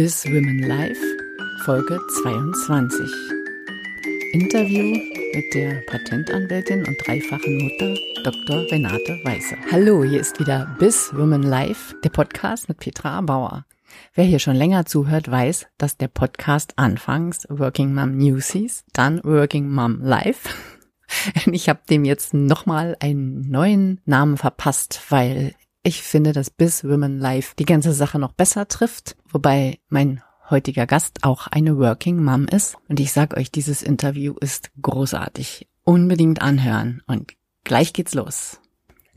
Biz Women Live, Folge 22. Interview mit der Patentanwältin und dreifachen Mutter Dr. Renate Weiße. Hallo, hier ist wieder Biz Women Live, der Podcast mit Petra Bauer. Wer hier schon länger zuhört, weiß, dass der Podcast anfangs Working Mom News hieß, dann Working Mom Live. Ich habe dem jetzt nochmal einen neuen Namen verpasst, weil ich finde, dass Biz Women Life die ganze Sache noch besser trifft, wobei mein heutiger Gast auch eine Working Mom ist. Und ich sag euch, dieses Interview ist großartig. Unbedingt anhören. Und gleich geht's los.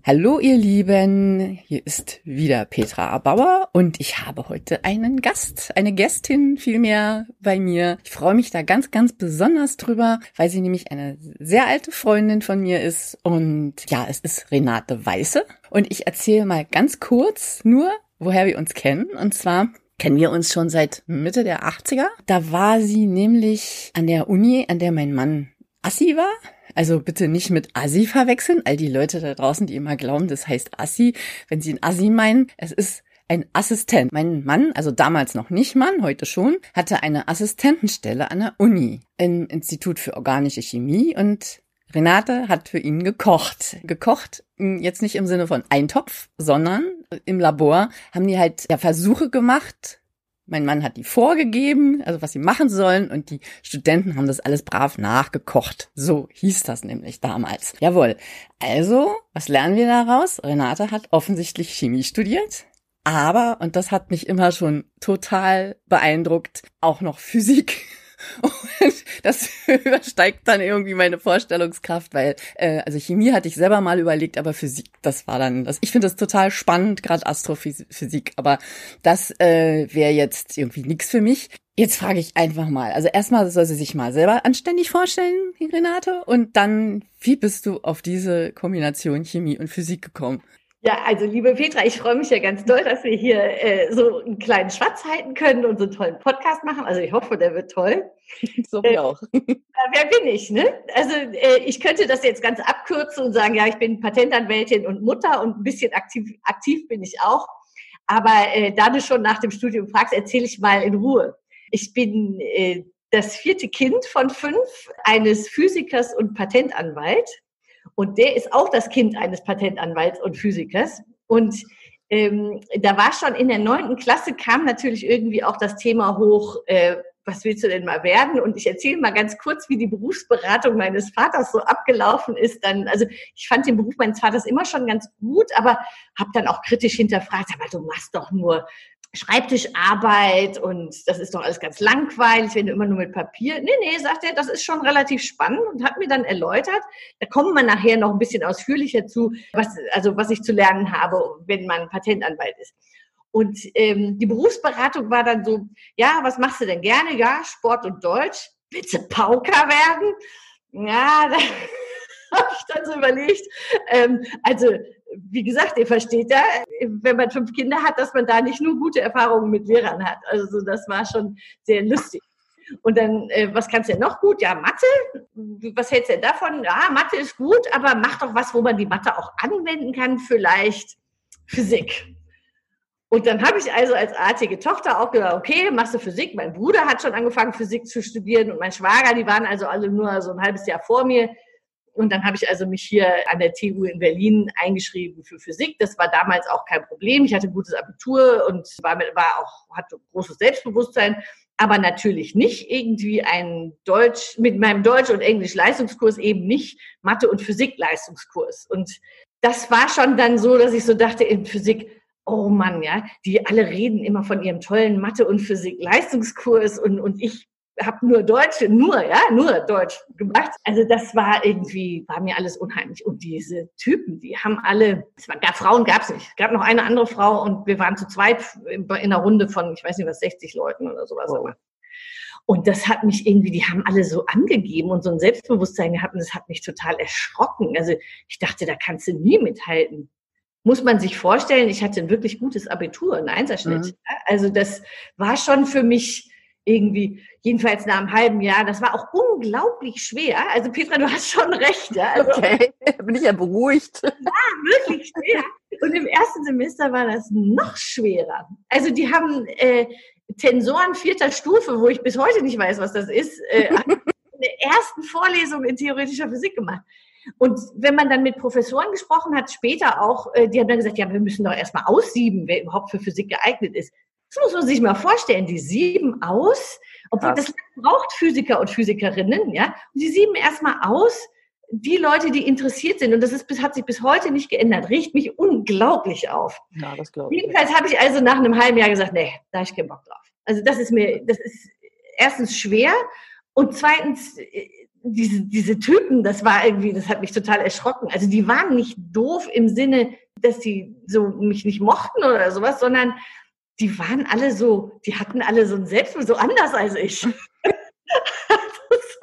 Hallo ihr Lieben, hier ist wieder Petra Bauer und ich habe heute einen Gast, eine Gästin vielmehr bei mir. Ich freue mich da ganz, ganz besonders drüber, weil sie nämlich eine sehr alte Freundin von mir ist und ja, es ist Renate Weiße und ich erzähle mal ganz kurz nur, woher wir uns kennen und zwar kennen wir uns schon seit Mitte der 80er. Da war sie nämlich an der Uni, an der mein Mann Assi war. Also bitte nicht mit Assi verwechseln. All die Leute da draußen, die immer glauben, das heißt Assi. Wenn sie ein Assi meinen, es ist ein Assistent. Mein Mann, also damals noch nicht Mann, heute schon, hatte eine Assistentenstelle an der Uni im Institut für organische Chemie und Renate hat für ihn gekocht. Gekocht, jetzt nicht im Sinne von Eintopf, sondern im Labor haben die halt ja, Versuche gemacht, mein Mann hat die vorgegeben, also was sie machen sollen, und die Studenten haben das alles brav nachgekocht. So hieß das nämlich damals. Jawohl. Also, was lernen wir daraus? Renate hat offensichtlich Chemie studiert, aber, und das hat mich immer schon total beeindruckt, auch noch Physik. Und das übersteigt dann irgendwie meine Vorstellungskraft, weil äh, also Chemie hatte ich selber mal überlegt, aber Physik, das war dann das. Ich finde das total spannend, gerade Astrophysik, aber das äh, wäre jetzt irgendwie nichts für mich. Jetzt frage ich einfach mal. Also erstmal soll sie sich mal selber anständig vorstellen, Renate, und dann, wie bist du auf diese Kombination Chemie und Physik gekommen? Ja, also liebe Petra, ich freue mich ja ganz doll, dass wir hier äh, so einen kleinen Schwatz halten können und so einen tollen Podcast machen. Also ich hoffe, der wird toll. So wie äh, auch. Äh, wer bin ich, ne? Also äh, ich könnte das jetzt ganz abkürzen und sagen, ja, ich bin Patentanwältin und Mutter und ein bisschen aktiv, aktiv bin ich auch. Aber äh, da du schon nach dem Studium fragst, erzähle ich mal in Ruhe. Ich bin äh, das vierte Kind von fünf eines Physikers und Patentanwalt und der ist auch das Kind eines Patentanwalts und Physikers. Und ähm, da war schon in der neunten Klasse kam natürlich irgendwie auch das Thema hoch, äh, was willst du denn mal werden? Und ich erzähle mal ganz kurz, wie die Berufsberatung meines Vaters so abgelaufen ist. Dann, also ich fand den Beruf meines Vaters immer schon ganz gut, aber habe dann auch kritisch hinterfragt, aber du machst doch nur Schreibtischarbeit und das ist doch alles ganz langweilig, wenn du immer nur mit Papier. Nee, nee, sagt er, das ist schon relativ spannend und hat mir dann erläutert, da kommen wir nachher noch ein bisschen ausführlicher zu, was, also was ich zu lernen habe, wenn man Patentanwalt ist. Und ähm, die Berufsberatung war dann so, ja, was machst du denn gerne? Ja, Sport und Deutsch. Willst du Pauker werden? Ja, da habe ich dann so überlegt. Ähm, also wie gesagt, ihr versteht ja, wenn man fünf Kinder hat, dass man da nicht nur gute Erfahrungen mit Lehrern hat. Also das war schon sehr lustig. Und dann, äh, was kannst du denn noch gut? Ja, Mathe. Was hältst du denn davon? Ja, Mathe ist gut, aber mach doch was, wo man die Mathe auch anwenden kann. Vielleicht Physik. Und dann habe ich also als artige Tochter auch gesagt, okay, machst du Physik. Mein Bruder hat schon angefangen, Physik zu studieren und mein Schwager, die waren also alle nur so ein halbes Jahr vor mir. Und dann habe ich also mich hier an der TU in Berlin eingeschrieben für Physik. Das war damals auch kein Problem. Ich hatte gutes Abitur und war, war auch, hatte großes Selbstbewusstsein. Aber natürlich nicht irgendwie ein Deutsch, mit meinem Deutsch- und Englisch-Leistungskurs eben nicht Mathe- und Physik-Leistungskurs. Und das war schon dann so, dass ich so dachte, in Physik, oh Mann, ja, die alle reden immer von ihrem tollen Mathe- und Physik-Leistungskurs und, und ich habe nur Deutsch, nur, ja, nur Deutsch gemacht. Also das war irgendwie, war mir alles unheimlich. Und diese Typen, die haben alle, es war, gar, Frauen gab es nicht. Es gab noch eine andere Frau und wir waren zu zweit in einer Runde von, ich weiß nicht was, 60 Leuten oder sowas. Oh. Und das hat mich irgendwie, die haben alle so angegeben und so ein Selbstbewusstsein gehabt und das hat mich total erschrocken. Also ich dachte, da kannst du nie mithalten muss man sich vorstellen, ich hatte ein wirklich gutes Abitur, einen Einserschnitt. Mhm. Also das war schon für mich irgendwie, jedenfalls nach einem halben Jahr. Das war auch unglaublich schwer. Also Petra, du hast schon recht. Ja? Also, okay, bin ich ja beruhigt. Ja, wirklich schwer. Und im ersten Semester war das noch schwerer. Also die haben äh, Tensoren vierter Stufe, wo ich bis heute nicht weiß, was das ist, äh, in der ersten Vorlesung in theoretischer Physik gemacht. Und wenn man dann mit Professoren gesprochen hat, später auch, äh, die haben dann gesagt, ja, wir müssen doch erstmal aussieben, wer überhaupt für Physik geeignet ist. Das muss man sich mal vorstellen. Die sieben aus, obwohl Krass. das braucht Physiker und Physikerinnen, ja. Und die sieben erstmal aus, die Leute, die interessiert sind, und das ist, hat sich bis heute nicht geändert, riecht mich unglaublich auf. Ja, das glaube ich. Jedenfalls habe ich also nach einem halben Jahr gesagt, nee, da habe ich keinen Bock drauf. Also das ist mir, das ist erstens schwer und zweitens, äh, diese, diese Typen, das war irgendwie, das hat mich total erschrocken. Also die waren nicht doof im Sinne, dass die so mich nicht mochten oder sowas, sondern die waren alle so, die hatten alle so ein Selbstbewusstsein, so anders als ich.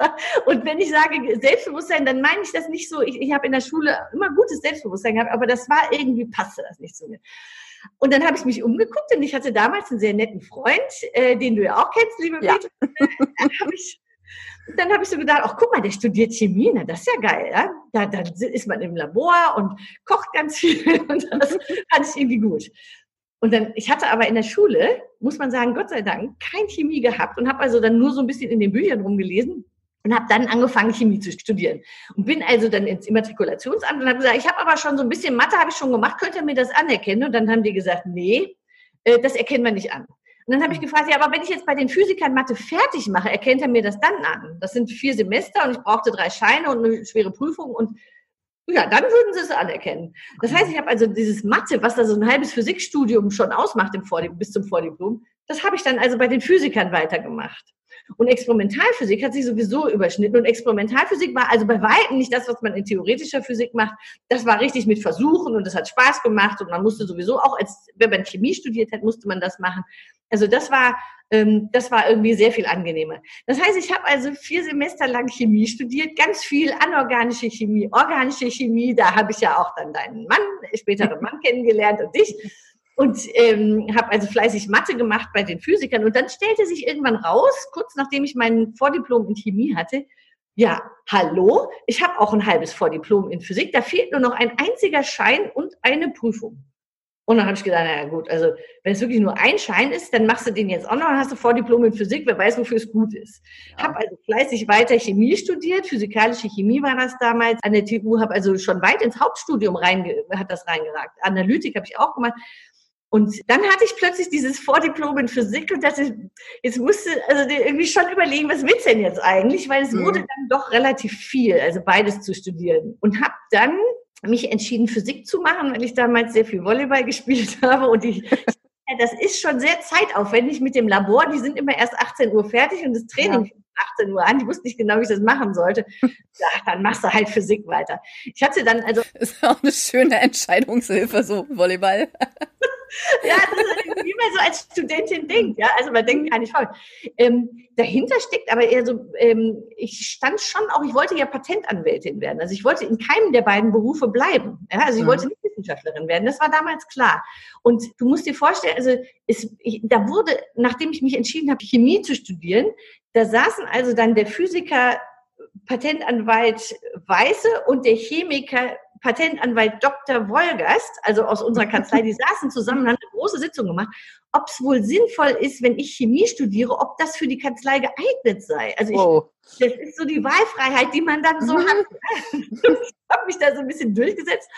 Und wenn ich sage Selbstbewusstsein, dann meine ich das nicht so. Ich, ich habe in der Schule immer gutes Selbstbewusstsein gehabt, aber das war irgendwie, passte das nicht zu mir. Und dann habe ich mich umgeguckt und ich hatte damals einen sehr netten Freund, äh, den du ja auch kennst, liebe ja. Peter. Dann habe ich, hab ich so gedacht, ach guck mal, der studiert Chemie, na, das ist ja geil. Ja? Da, da ist man im Labor und kocht ganz viel und das fand ich irgendwie gut. Und dann, ich hatte aber in der Schule, muss man sagen, Gott sei Dank, kein Chemie gehabt und habe also dann nur so ein bisschen in den Büchern rumgelesen und habe dann angefangen, Chemie zu studieren. Und bin also dann ins Immatrikulationsamt und habe gesagt, ich habe aber schon so ein bisschen Mathe, habe ich schon gemacht, könnt ihr mir das anerkennen? Und dann haben die gesagt, nee, äh, das erkennen wir nicht an. Und dann habe ich gefragt, ja, aber wenn ich jetzt bei den Physikern Mathe fertig mache, erkennt er mir das dann an? Das sind vier Semester und ich brauchte drei Scheine und eine schwere Prüfung und ja, dann würden sie es anerkennen. Das heißt, ich habe also dieses Mathe, was da so ein halbes Physikstudium schon ausmacht im Vordiplom, bis zum Vordiplom, das habe ich dann also bei den Physikern weitergemacht. Und Experimentalphysik hat sich sowieso überschnitten. Und Experimentalphysik war also bei weitem nicht das, was man in theoretischer Physik macht. Das war richtig mit Versuchen und das hat Spaß gemacht. Und man musste sowieso auch, als wenn man Chemie studiert hat, musste man das machen. Also das war, das war irgendwie sehr viel angenehmer. Das heißt, ich habe also vier Semester lang Chemie studiert, ganz viel anorganische Chemie, organische Chemie. Da habe ich ja auch dann deinen Mann, späteren Mann kennengelernt und dich und ähm, habe also fleißig Mathe gemacht bei den Physikern. Und dann stellte sich irgendwann raus, kurz nachdem ich mein Vordiplom in Chemie hatte, ja, hallo, ich habe auch ein halbes Vordiplom in Physik, da fehlt nur noch ein einziger Schein und eine Prüfung. Und dann habe ich gedacht, naja gut, also wenn es wirklich nur ein Schein ist, dann machst du den jetzt auch noch, dann hast du Vordiplom in Physik, wer weiß, wofür es gut ist. Ja. Habe also fleißig weiter Chemie studiert, physikalische Chemie war das damals an der TU, habe also schon weit ins Hauptstudium rein, hat das reingeragt. Analytik habe ich auch gemacht und dann hatte ich plötzlich dieses Vordiplom in Physik und dachte, jetzt musste also irgendwie schon überlegen, was willst denn jetzt eigentlich? Weil es mhm. wurde dann doch relativ viel, also beides zu studieren. Und habe dann mich entschieden, Physik zu machen, weil ich damals sehr viel Volleyball gespielt habe und ich das ist schon sehr zeitaufwendig mit dem Labor. Die sind immer erst 18 Uhr fertig und das Training ja. 18 Uhr an. Die wussten nicht genau, wie ich das machen sollte. Ja, dann machst du halt Physik weiter. Ich hatte dann also. Das ist auch eine schöne Entscheidungshilfe, so Volleyball. ja, das ist wie man so als Studentin denkt. Ja, also man denkt gar nicht voll. Ähm, dahinter steckt aber eher so, ähm, ich stand schon auch, ich wollte ja Patentanwältin werden. Also ich wollte in keinem der beiden Berufe bleiben. Ja, also ich mhm. wollte nicht Wissenschaftlerin werden. Das war damals klar. Und du musst dir vorstellen, also es, ich, da wurde, nachdem ich mich entschieden habe, Chemie zu studieren, da saßen also dann der Physiker Patentanwalt Weiße und der Chemiker Patentanwalt Dr. Wolgast, also aus unserer Kanzlei, die saßen zusammen und haben eine große Sitzung gemacht, ob es wohl sinnvoll ist, wenn ich Chemie studiere, ob das für die Kanzlei geeignet sei. Also ich, oh. Das ist so die Wahlfreiheit, die man dann so mhm. hat. ich habe mich da so ein bisschen durchgesetzt.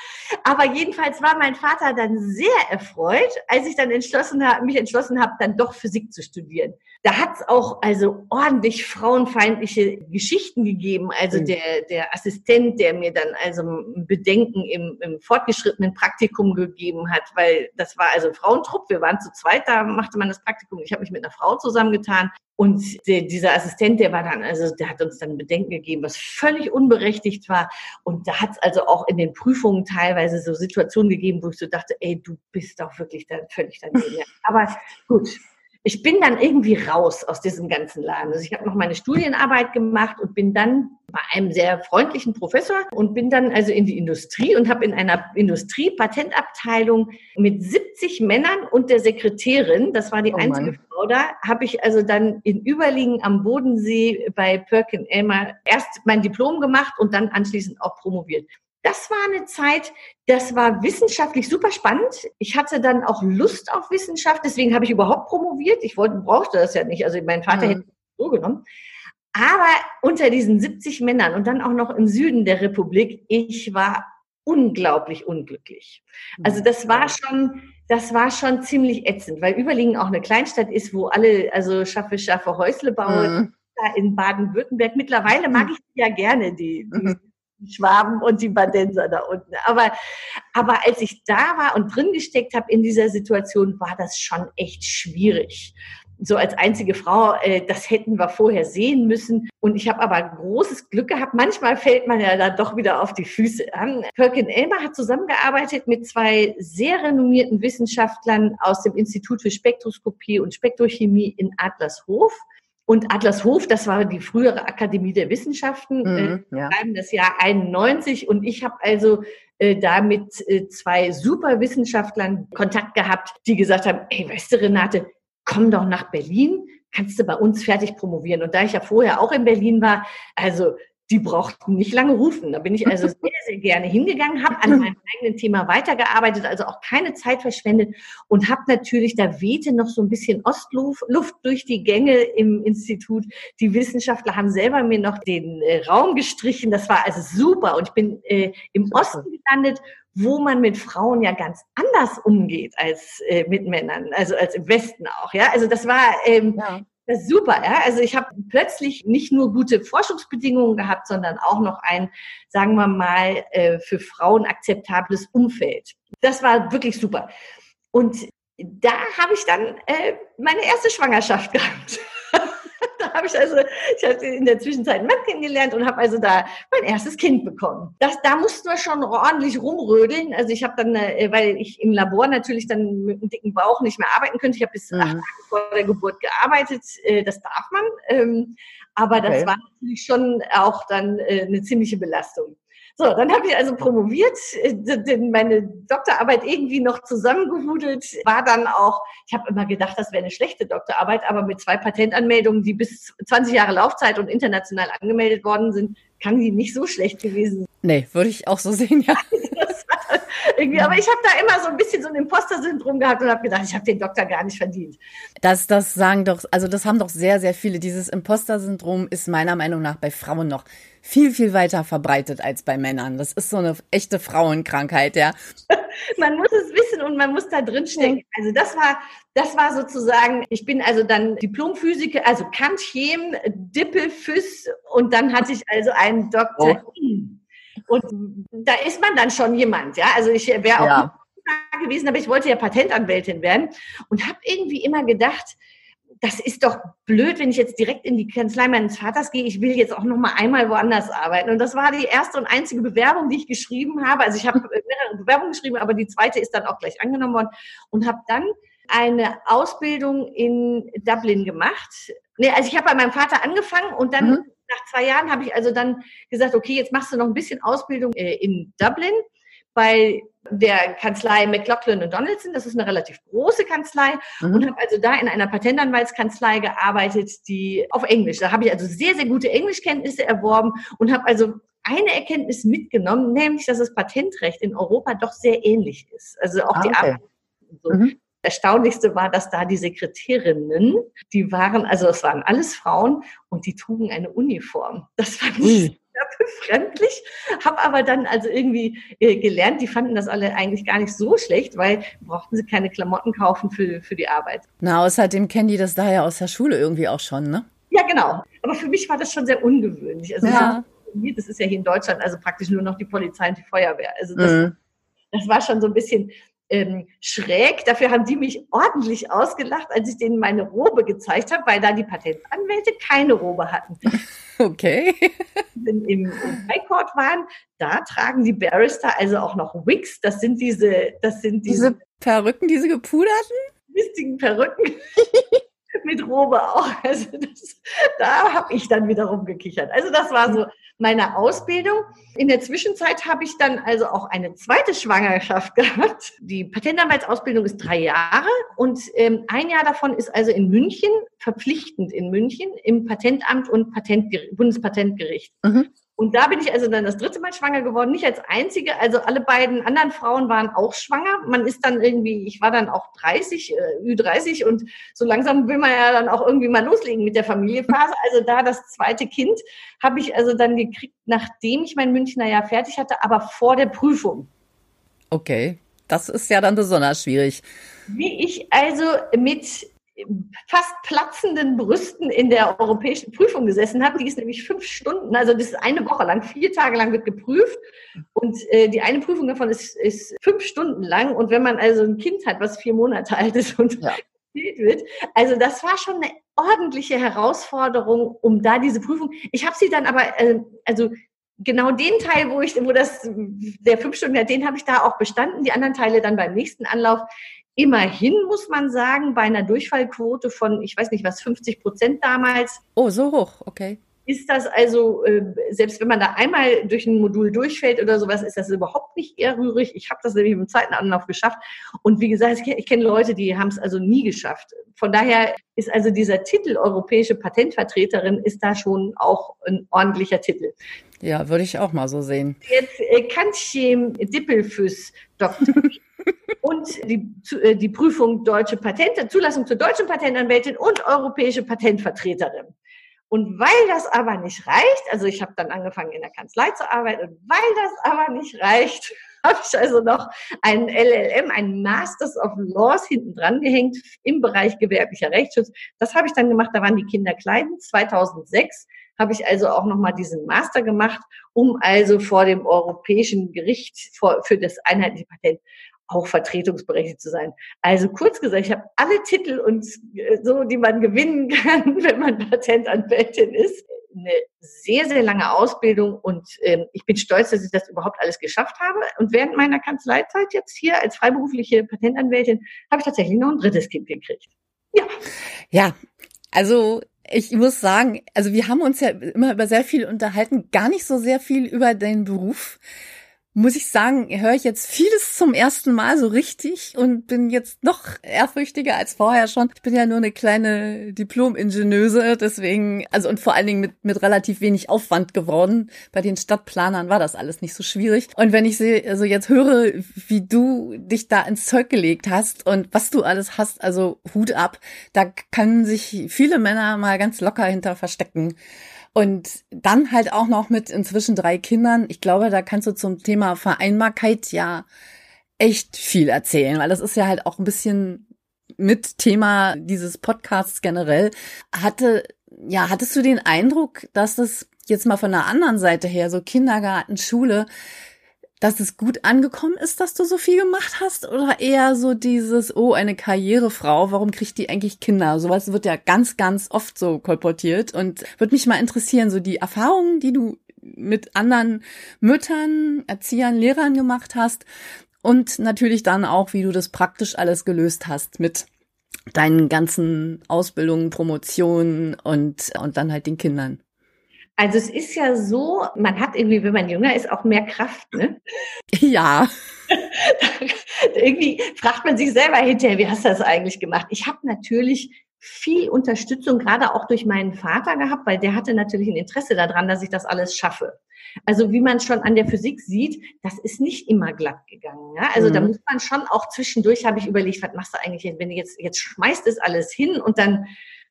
Aber jedenfalls war mein Vater dann sehr erfreut, als ich dann entschlossen habe, mich entschlossen habe, dann doch Physik zu studieren. Da hat es auch also ordentlich frauenfeindliche Geschichten gegeben. Also mhm. der, der Assistent, der mir dann also Bedenken im, im fortgeschrittenen Praktikum gegeben hat, weil das war also ein Frauentrupp, wir waren zu zweit, da machte man das Praktikum. Ich habe mich mit einer Frau zusammengetan und der, dieser Assistent, der war dann, also der hat uns dann Bedenken gegeben, was völlig unberechtigt war. Und da hat es also auch in den Prüfungen teilweise so Situationen gegeben, wo ich so dachte, ey, du bist doch wirklich da völlig daneben. Aber gut, ich bin dann irgendwie raus aus diesem ganzen Laden. Also ich habe noch meine Studienarbeit gemacht und bin dann bei einem sehr freundlichen Professor und bin dann also in die Industrie und habe in einer Industriepatentabteilung mit 70 Männern und der Sekretärin, das war die oh einzige. Frau da, habe ich also dann in Überlingen am Bodensee bei Perkin Elmer erst mein Diplom gemacht und dann anschließend auch promoviert. Das war eine Zeit, das war wissenschaftlich super spannend. Ich hatte dann auch Lust auf Wissenschaft, deswegen habe ich überhaupt promoviert. Ich wollte, brauchte das ja nicht. Also mein Vater mhm. hätte es so genommen. Aber unter diesen 70 Männern und dann auch noch im Süden der Republik, ich war unglaublich unglücklich. Also das war schon, das war schon ziemlich ätzend, weil Überlingen auch eine Kleinstadt ist, wo alle, also schaffe, schaffe Häusle bauen. Mhm. In Baden-Württemberg. Mittlerweile mag ich die ja gerne, die, die mhm. Schwaben und die Badenser da unten. Aber, aber als ich da war und drin gesteckt habe in dieser Situation, war das schon echt schwierig so als einzige Frau, äh, das hätten wir vorher sehen müssen. Und ich habe aber großes Glück gehabt. Manchmal fällt man ja da doch wieder auf die Füße an. Perkin Elmer hat zusammengearbeitet mit zwei sehr renommierten Wissenschaftlern aus dem Institut für Spektroskopie und Spektrochemie in Adlershof. Und Adlershof, das war die frühere Akademie der Wissenschaften, mhm, äh, ja. das Jahr 91. Und ich habe also äh, da mit äh, zwei super Wissenschaftlern Kontakt gehabt, die gesagt haben, ey, weißt du, Renate, komm doch nach Berlin, kannst du bei uns fertig promovieren. Und da ich ja vorher auch in Berlin war, also die brauchten nicht lange rufen. Da bin ich also sehr gerne hingegangen, habe an meinem eigenen Thema weitergearbeitet, also auch keine Zeit verschwendet und habe natürlich, da wehte noch so ein bisschen Ostluft Luft durch die Gänge im Institut. Die Wissenschaftler haben selber mir noch den äh, Raum gestrichen. Das war also super. Und ich bin äh, im Osten gelandet wo man mit Frauen ja ganz anders umgeht als äh, mit Männern, also als im Westen auch. Ja, also das war ähm, ja. Das super. Ja, also ich habe plötzlich nicht nur gute Forschungsbedingungen gehabt, sondern auch noch ein, sagen wir mal, äh, für Frauen akzeptables Umfeld. Das war wirklich super. Und da habe ich dann äh, meine erste Schwangerschaft gehabt da habe ich also, ich habe in der Zwischenzeit einen Mann kennengelernt und habe also da mein erstes Kind bekommen. Das, da mussten wir schon ordentlich rumrödeln. Also ich habe dann, äh, weil ich im Labor natürlich dann mit einem dicken Bauch nicht mehr arbeiten könnte. Ich habe bis mhm. acht Tage vor der Geburt gearbeitet. Äh, das darf man. Ähm, aber das okay. war natürlich schon auch dann äh, eine ziemliche Belastung. So, dann habe ich also promoviert, äh, meine Doktorarbeit irgendwie noch zusammengehudelt, war dann auch, ich habe immer gedacht, das wäre eine schlechte Doktorarbeit, aber mit zwei Patentanmeldungen, die bis 20 Jahre Laufzeit und international angemeldet worden sind, kann die nicht so schlecht gewesen sein. Nee, würde ich auch so sehen, ja. irgendwie, aber ich habe da immer so ein bisschen so ein Imposter-Syndrom gehabt und habe gedacht, ich habe den Doktor gar nicht verdient. Das, das sagen doch, also das haben doch sehr, sehr viele. Dieses Imposter-Syndrom ist meiner Meinung nach bei Frauen noch viel, viel weiter verbreitet als bei Männern. Das ist so eine echte Frauenkrankheit, ja. man muss es wissen und man muss da drin stecken. Also das war, das war sozusagen, ich bin also dann Diplomphysiker, also Kant, Chem, Dippel, Füss und dann hatte ich also einen Doktor. Oh. Und da ist man dann schon jemand, ja. Also ich wäre auch ja. gewesen, aber ich wollte ja Patentanwältin werden und habe irgendwie immer gedacht, das ist doch blöd, wenn ich jetzt direkt in die Kanzlei meines Vaters gehe. Ich will jetzt auch noch mal einmal woanders arbeiten. Und das war die erste und einzige Bewerbung, die ich geschrieben habe. Also ich habe mehrere Bewerbungen geschrieben, aber die zweite ist dann auch gleich angenommen worden und habe dann eine Ausbildung in Dublin gemacht. Nee, also ich habe bei meinem Vater angefangen und dann mhm. Nach zwei Jahren habe ich also dann gesagt, okay, jetzt machst du noch ein bisschen Ausbildung äh, in Dublin bei der Kanzlei McLaughlin und Donaldson. Das ist eine relativ große Kanzlei mhm. und habe also da in einer Patentanwaltskanzlei gearbeitet, die auf Englisch. Da habe ich also sehr, sehr gute Englischkenntnisse erworben und habe also eine Erkenntnis mitgenommen, nämlich, dass das Patentrecht in Europa doch sehr ähnlich ist. Also auch ah, die okay. Arbeit. So. Mhm. Erstaunlichste war, dass da die Sekretärinnen, die waren, also es waren alles Frauen und die trugen eine Uniform. Das fand ich befremdlich, habe aber dann also irgendwie äh, gelernt, die fanden das alle eigentlich gar nicht so schlecht, weil brauchten sie keine Klamotten kaufen für, für die Arbeit. Na, außerdem kennen die das daher aus der Schule irgendwie auch schon, ne? Ja, genau. Aber für mich war das schon sehr ungewöhnlich. Also ja. das ist ja hier in Deutschland also praktisch nur noch die Polizei und die Feuerwehr. Also das, mhm. das war schon so ein bisschen ähm, schräg. Dafür haben die mich ordentlich ausgelacht, als ich denen meine Robe gezeigt habe, weil da die Patentanwälte keine Robe hatten. Okay. Im, im High Court waren, da tragen die Barrister also auch noch Wigs. Das sind diese, das sind diese, diese Perücken, diese gepuderten? Mistigen Perücken. Mit Robe auch. Also das, da habe ich dann wiederum gekichert. Also das war so meiner Ausbildung. In der Zwischenzeit habe ich dann also auch eine zweite Schwangerschaft gehabt. Die Patentanwaltsausbildung ist drei Jahre und ähm, ein Jahr davon ist also in München, verpflichtend in München, im Patentamt und Patentger Bundespatentgericht. Mhm. Und da bin ich also dann das dritte Mal schwanger geworden, nicht als einzige. Also alle beiden anderen Frauen waren auch schwanger. Man ist dann irgendwie, ich war dann auch 30, äh, Ü30 und so langsam will man ja dann auch irgendwie mal loslegen mit der Familienphase. Also da das zweite Kind habe ich also dann gekriegt, nachdem ich mein Münchner Jahr fertig hatte, aber vor der Prüfung. Okay, das ist ja dann besonders schwierig. Wie ich also mit fast platzenden Brüsten in der europäischen Prüfung gesessen habe. Die ist nämlich fünf Stunden, also das ist eine Woche lang, vier Tage lang wird geprüft. Und äh, die eine Prüfung davon ist, ist fünf Stunden lang. Und wenn man also ein Kind hat, was vier Monate alt ist und ja. wird, also das war schon eine ordentliche Herausforderung, um da diese Prüfung. Ich habe sie dann aber, äh, also genau den Teil, wo ich, wo das, der fünf Stunden, den habe ich da auch bestanden, die anderen Teile dann beim nächsten Anlauf. Immerhin muss man sagen, bei einer Durchfallquote von, ich weiß nicht was, 50 Prozent damals. Oh, so hoch, okay. Ist das also, äh, selbst wenn man da einmal durch ein Modul durchfällt oder sowas, ist das überhaupt nicht eher rührig. Ich habe das nämlich im zweiten Anlauf geschafft. Und wie gesagt, ich, ich kenne Leute, die haben es also nie geschafft. Von daher ist also dieser Titel Europäische Patentvertreterin ist da schon auch ein ordentlicher Titel. Ja, würde ich auch mal so sehen. Jetzt äh, Kantschem Dippelfüß Doktor. und die, äh, die Prüfung deutsche Patente, Zulassung zur deutschen Patentanwältin und europäische Patentvertreterin. Und weil das aber nicht reicht, also ich habe dann angefangen in der Kanzlei zu arbeiten, und weil das aber nicht reicht, habe ich also noch einen LLM, einen Masters of Laws hinten dran gehängt im Bereich gewerblicher Rechtsschutz. Das habe ich dann gemacht, da waren die Kinder klein. 2006 habe ich also auch nochmal diesen Master gemacht, um also vor dem Europäischen Gericht für das einheitliche Patent auch vertretungsberechtigt zu sein. Also kurz gesagt, ich habe alle Titel und äh, so, die man gewinnen kann, wenn man Patentanwältin ist. Eine sehr, sehr lange Ausbildung und ähm, ich bin stolz, dass ich das überhaupt alles geschafft habe. Und während meiner Kanzleizeit jetzt hier als freiberufliche Patentanwältin habe ich tatsächlich noch ein drittes Kind gekriegt. Ja. Ja, also ich muss sagen, also wir haben uns ja immer über sehr viel unterhalten, gar nicht so sehr viel über deinen Beruf muss ich sagen, höre ich jetzt vieles zum ersten Mal so richtig und bin jetzt noch ehrfürchtiger als vorher schon. Ich bin ja nur eine kleine Diplom-Ingenieuse, deswegen, also und vor allen Dingen mit, mit relativ wenig Aufwand geworden. Bei den Stadtplanern war das alles nicht so schwierig. Und wenn ich sehe, also jetzt höre, wie du dich da ins Zeug gelegt hast und was du alles hast, also Hut ab, da können sich viele Männer mal ganz locker hinter verstecken. Und dann halt auch noch mit inzwischen drei Kindern. Ich glaube, da kannst du zum Thema Vereinbarkeit ja echt viel erzählen, weil das ist ja halt auch ein bisschen mit Thema dieses Podcasts generell. Hatte, ja, hattest du den Eindruck, dass das jetzt mal von der anderen Seite her, so Kindergarten, Schule, dass es gut angekommen ist, dass du so viel gemacht hast? Oder eher so dieses, oh, eine Karrierefrau, warum kriegt die eigentlich Kinder? Sowas wird ja ganz, ganz oft so kolportiert und würde mich mal interessieren, so die Erfahrungen, die du mit anderen Müttern, Erziehern, Lehrern gemacht hast und natürlich dann auch, wie du das praktisch alles gelöst hast mit deinen ganzen Ausbildungen, Promotionen und, und dann halt den Kindern. Also es ist ja so, man hat irgendwie, wenn man jünger ist, auch mehr Kraft, ne? Ja. irgendwie fragt man sich selber hinterher, wie hast du das eigentlich gemacht? Ich habe natürlich viel Unterstützung, gerade auch durch meinen Vater gehabt, weil der hatte natürlich ein Interesse daran, dass ich das alles schaffe. Also wie man schon an der Physik sieht, das ist nicht immer glatt gegangen. Ja? Also mhm. da muss man schon auch zwischendurch, habe ich überlegt, was machst du eigentlich, wenn du jetzt, jetzt schmeißt es alles hin und dann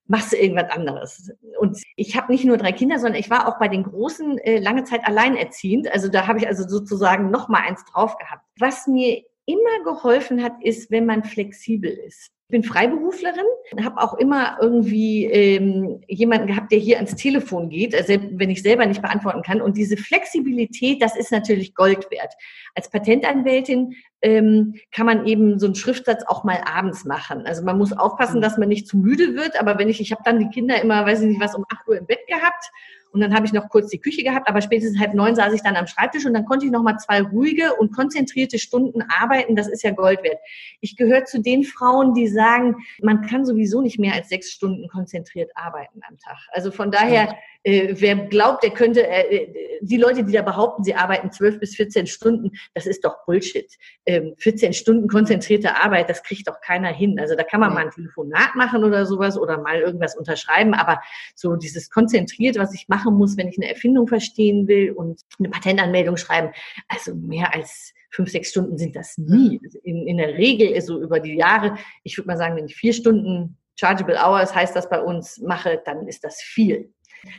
machst du irgendwas anderes. Und ich habe nicht nur drei Kinder, sondern ich war auch bei den Großen äh, lange Zeit alleinerziehend. Also da habe ich also sozusagen noch mal eins drauf gehabt. Was mir immer geholfen hat, ist, wenn man flexibel ist bin Freiberuflerin, habe auch immer irgendwie ähm, jemanden gehabt, der hier ans Telefon geht, also wenn ich selber nicht beantworten kann. Und diese Flexibilität, das ist natürlich Gold wert. Als Patentanwältin ähm, kann man eben so einen Schriftsatz auch mal abends machen. Also man muss aufpassen, mhm. dass man nicht zu müde wird. Aber wenn ich, ich habe dann die Kinder immer, weiß ich nicht was, um 8 Uhr im Bett gehabt und dann habe ich noch kurz die Küche gehabt, aber spätestens halb neun saß ich dann am Schreibtisch und dann konnte ich noch mal zwei ruhige und konzentrierte Stunden arbeiten. Das ist ja Gold wert. Ich gehöre zu den Frauen, die sagen, man kann sowieso nicht mehr als sechs Stunden konzentriert arbeiten am Tag. Also von daher äh, wer glaubt, der könnte, äh, äh, die Leute, die da behaupten, sie arbeiten zwölf bis 14 Stunden, das ist doch Bullshit. Ähm, 14 Stunden konzentrierte Arbeit, das kriegt doch keiner hin. Also da kann man mal ein Telefonat machen oder sowas oder mal irgendwas unterschreiben, aber so dieses konzentriert, was ich mache, machen muss, wenn ich eine Erfindung verstehen will und eine Patentanmeldung schreiben. Also mehr als fünf, sechs Stunden sind das nie. Also in, in der Regel so über die Jahre, ich würde mal sagen, wenn ich vier Stunden Chargeable Hours heißt das bei uns mache, dann ist das viel.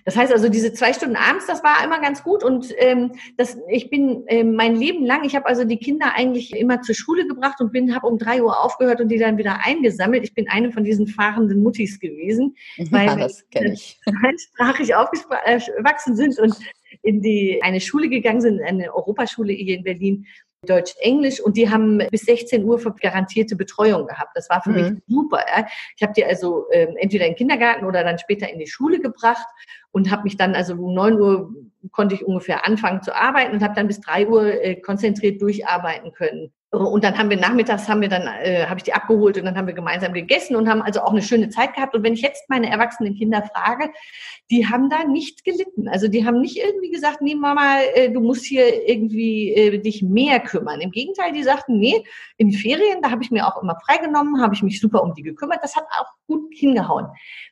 Das heißt also, diese zwei Stunden abends, das war immer ganz gut. Und ähm, das, ich bin äh, mein Leben lang, ich habe also die Kinder eigentlich immer zur Schule gebracht und bin, habe um drei Uhr aufgehört und die dann wieder eingesammelt. Ich bin eine von diesen fahrenden Muttis gewesen, ja, weil das kenne ich. sprachig aufgewachsen sind und in die eine Schule gegangen sind, eine Europaschule hier in Berlin, Deutsch, Englisch und die haben bis 16 Uhr garantierte Betreuung gehabt. Das war für mhm. mich super. Ja. Ich habe die also ähm, entweder in den Kindergarten oder dann später in die Schule gebracht und habe mich dann also um 9 Uhr konnte ich ungefähr anfangen zu arbeiten und habe dann bis 3 Uhr äh, konzentriert durcharbeiten können. Und dann haben wir nachmittags haben wir dann äh, habe ich die abgeholt und dann haben wir gemeinsam gegessen und haben also auch eine schöne Zeit gehabt. Und wenn ich jetzt meine erwachsenen Kinder frage, die haben da nicht gelitten. Also die haben nicht irgendwie gesagt, nee Mama, äh, du musst hier irgendwie äh, dich mehr kümmern. Im Gegenteil, die sagten, nee, in Ferien, da habe ich mir auch immer freigenommen, habe ich mich super um die gekümmert. Das hat auch gut hingehauen.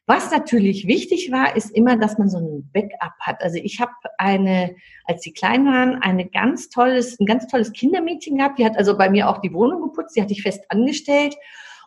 Was natürlich wichtig war, ist immer, dass man so ein Backup hat. Also ich habe eine, als die klein waren, eine ganz tolles, ein ganz tolles Kindermädchen gehabt. Die hat also bei mir auch die Wohnung geputzt. Die hatte ich fest angestellt.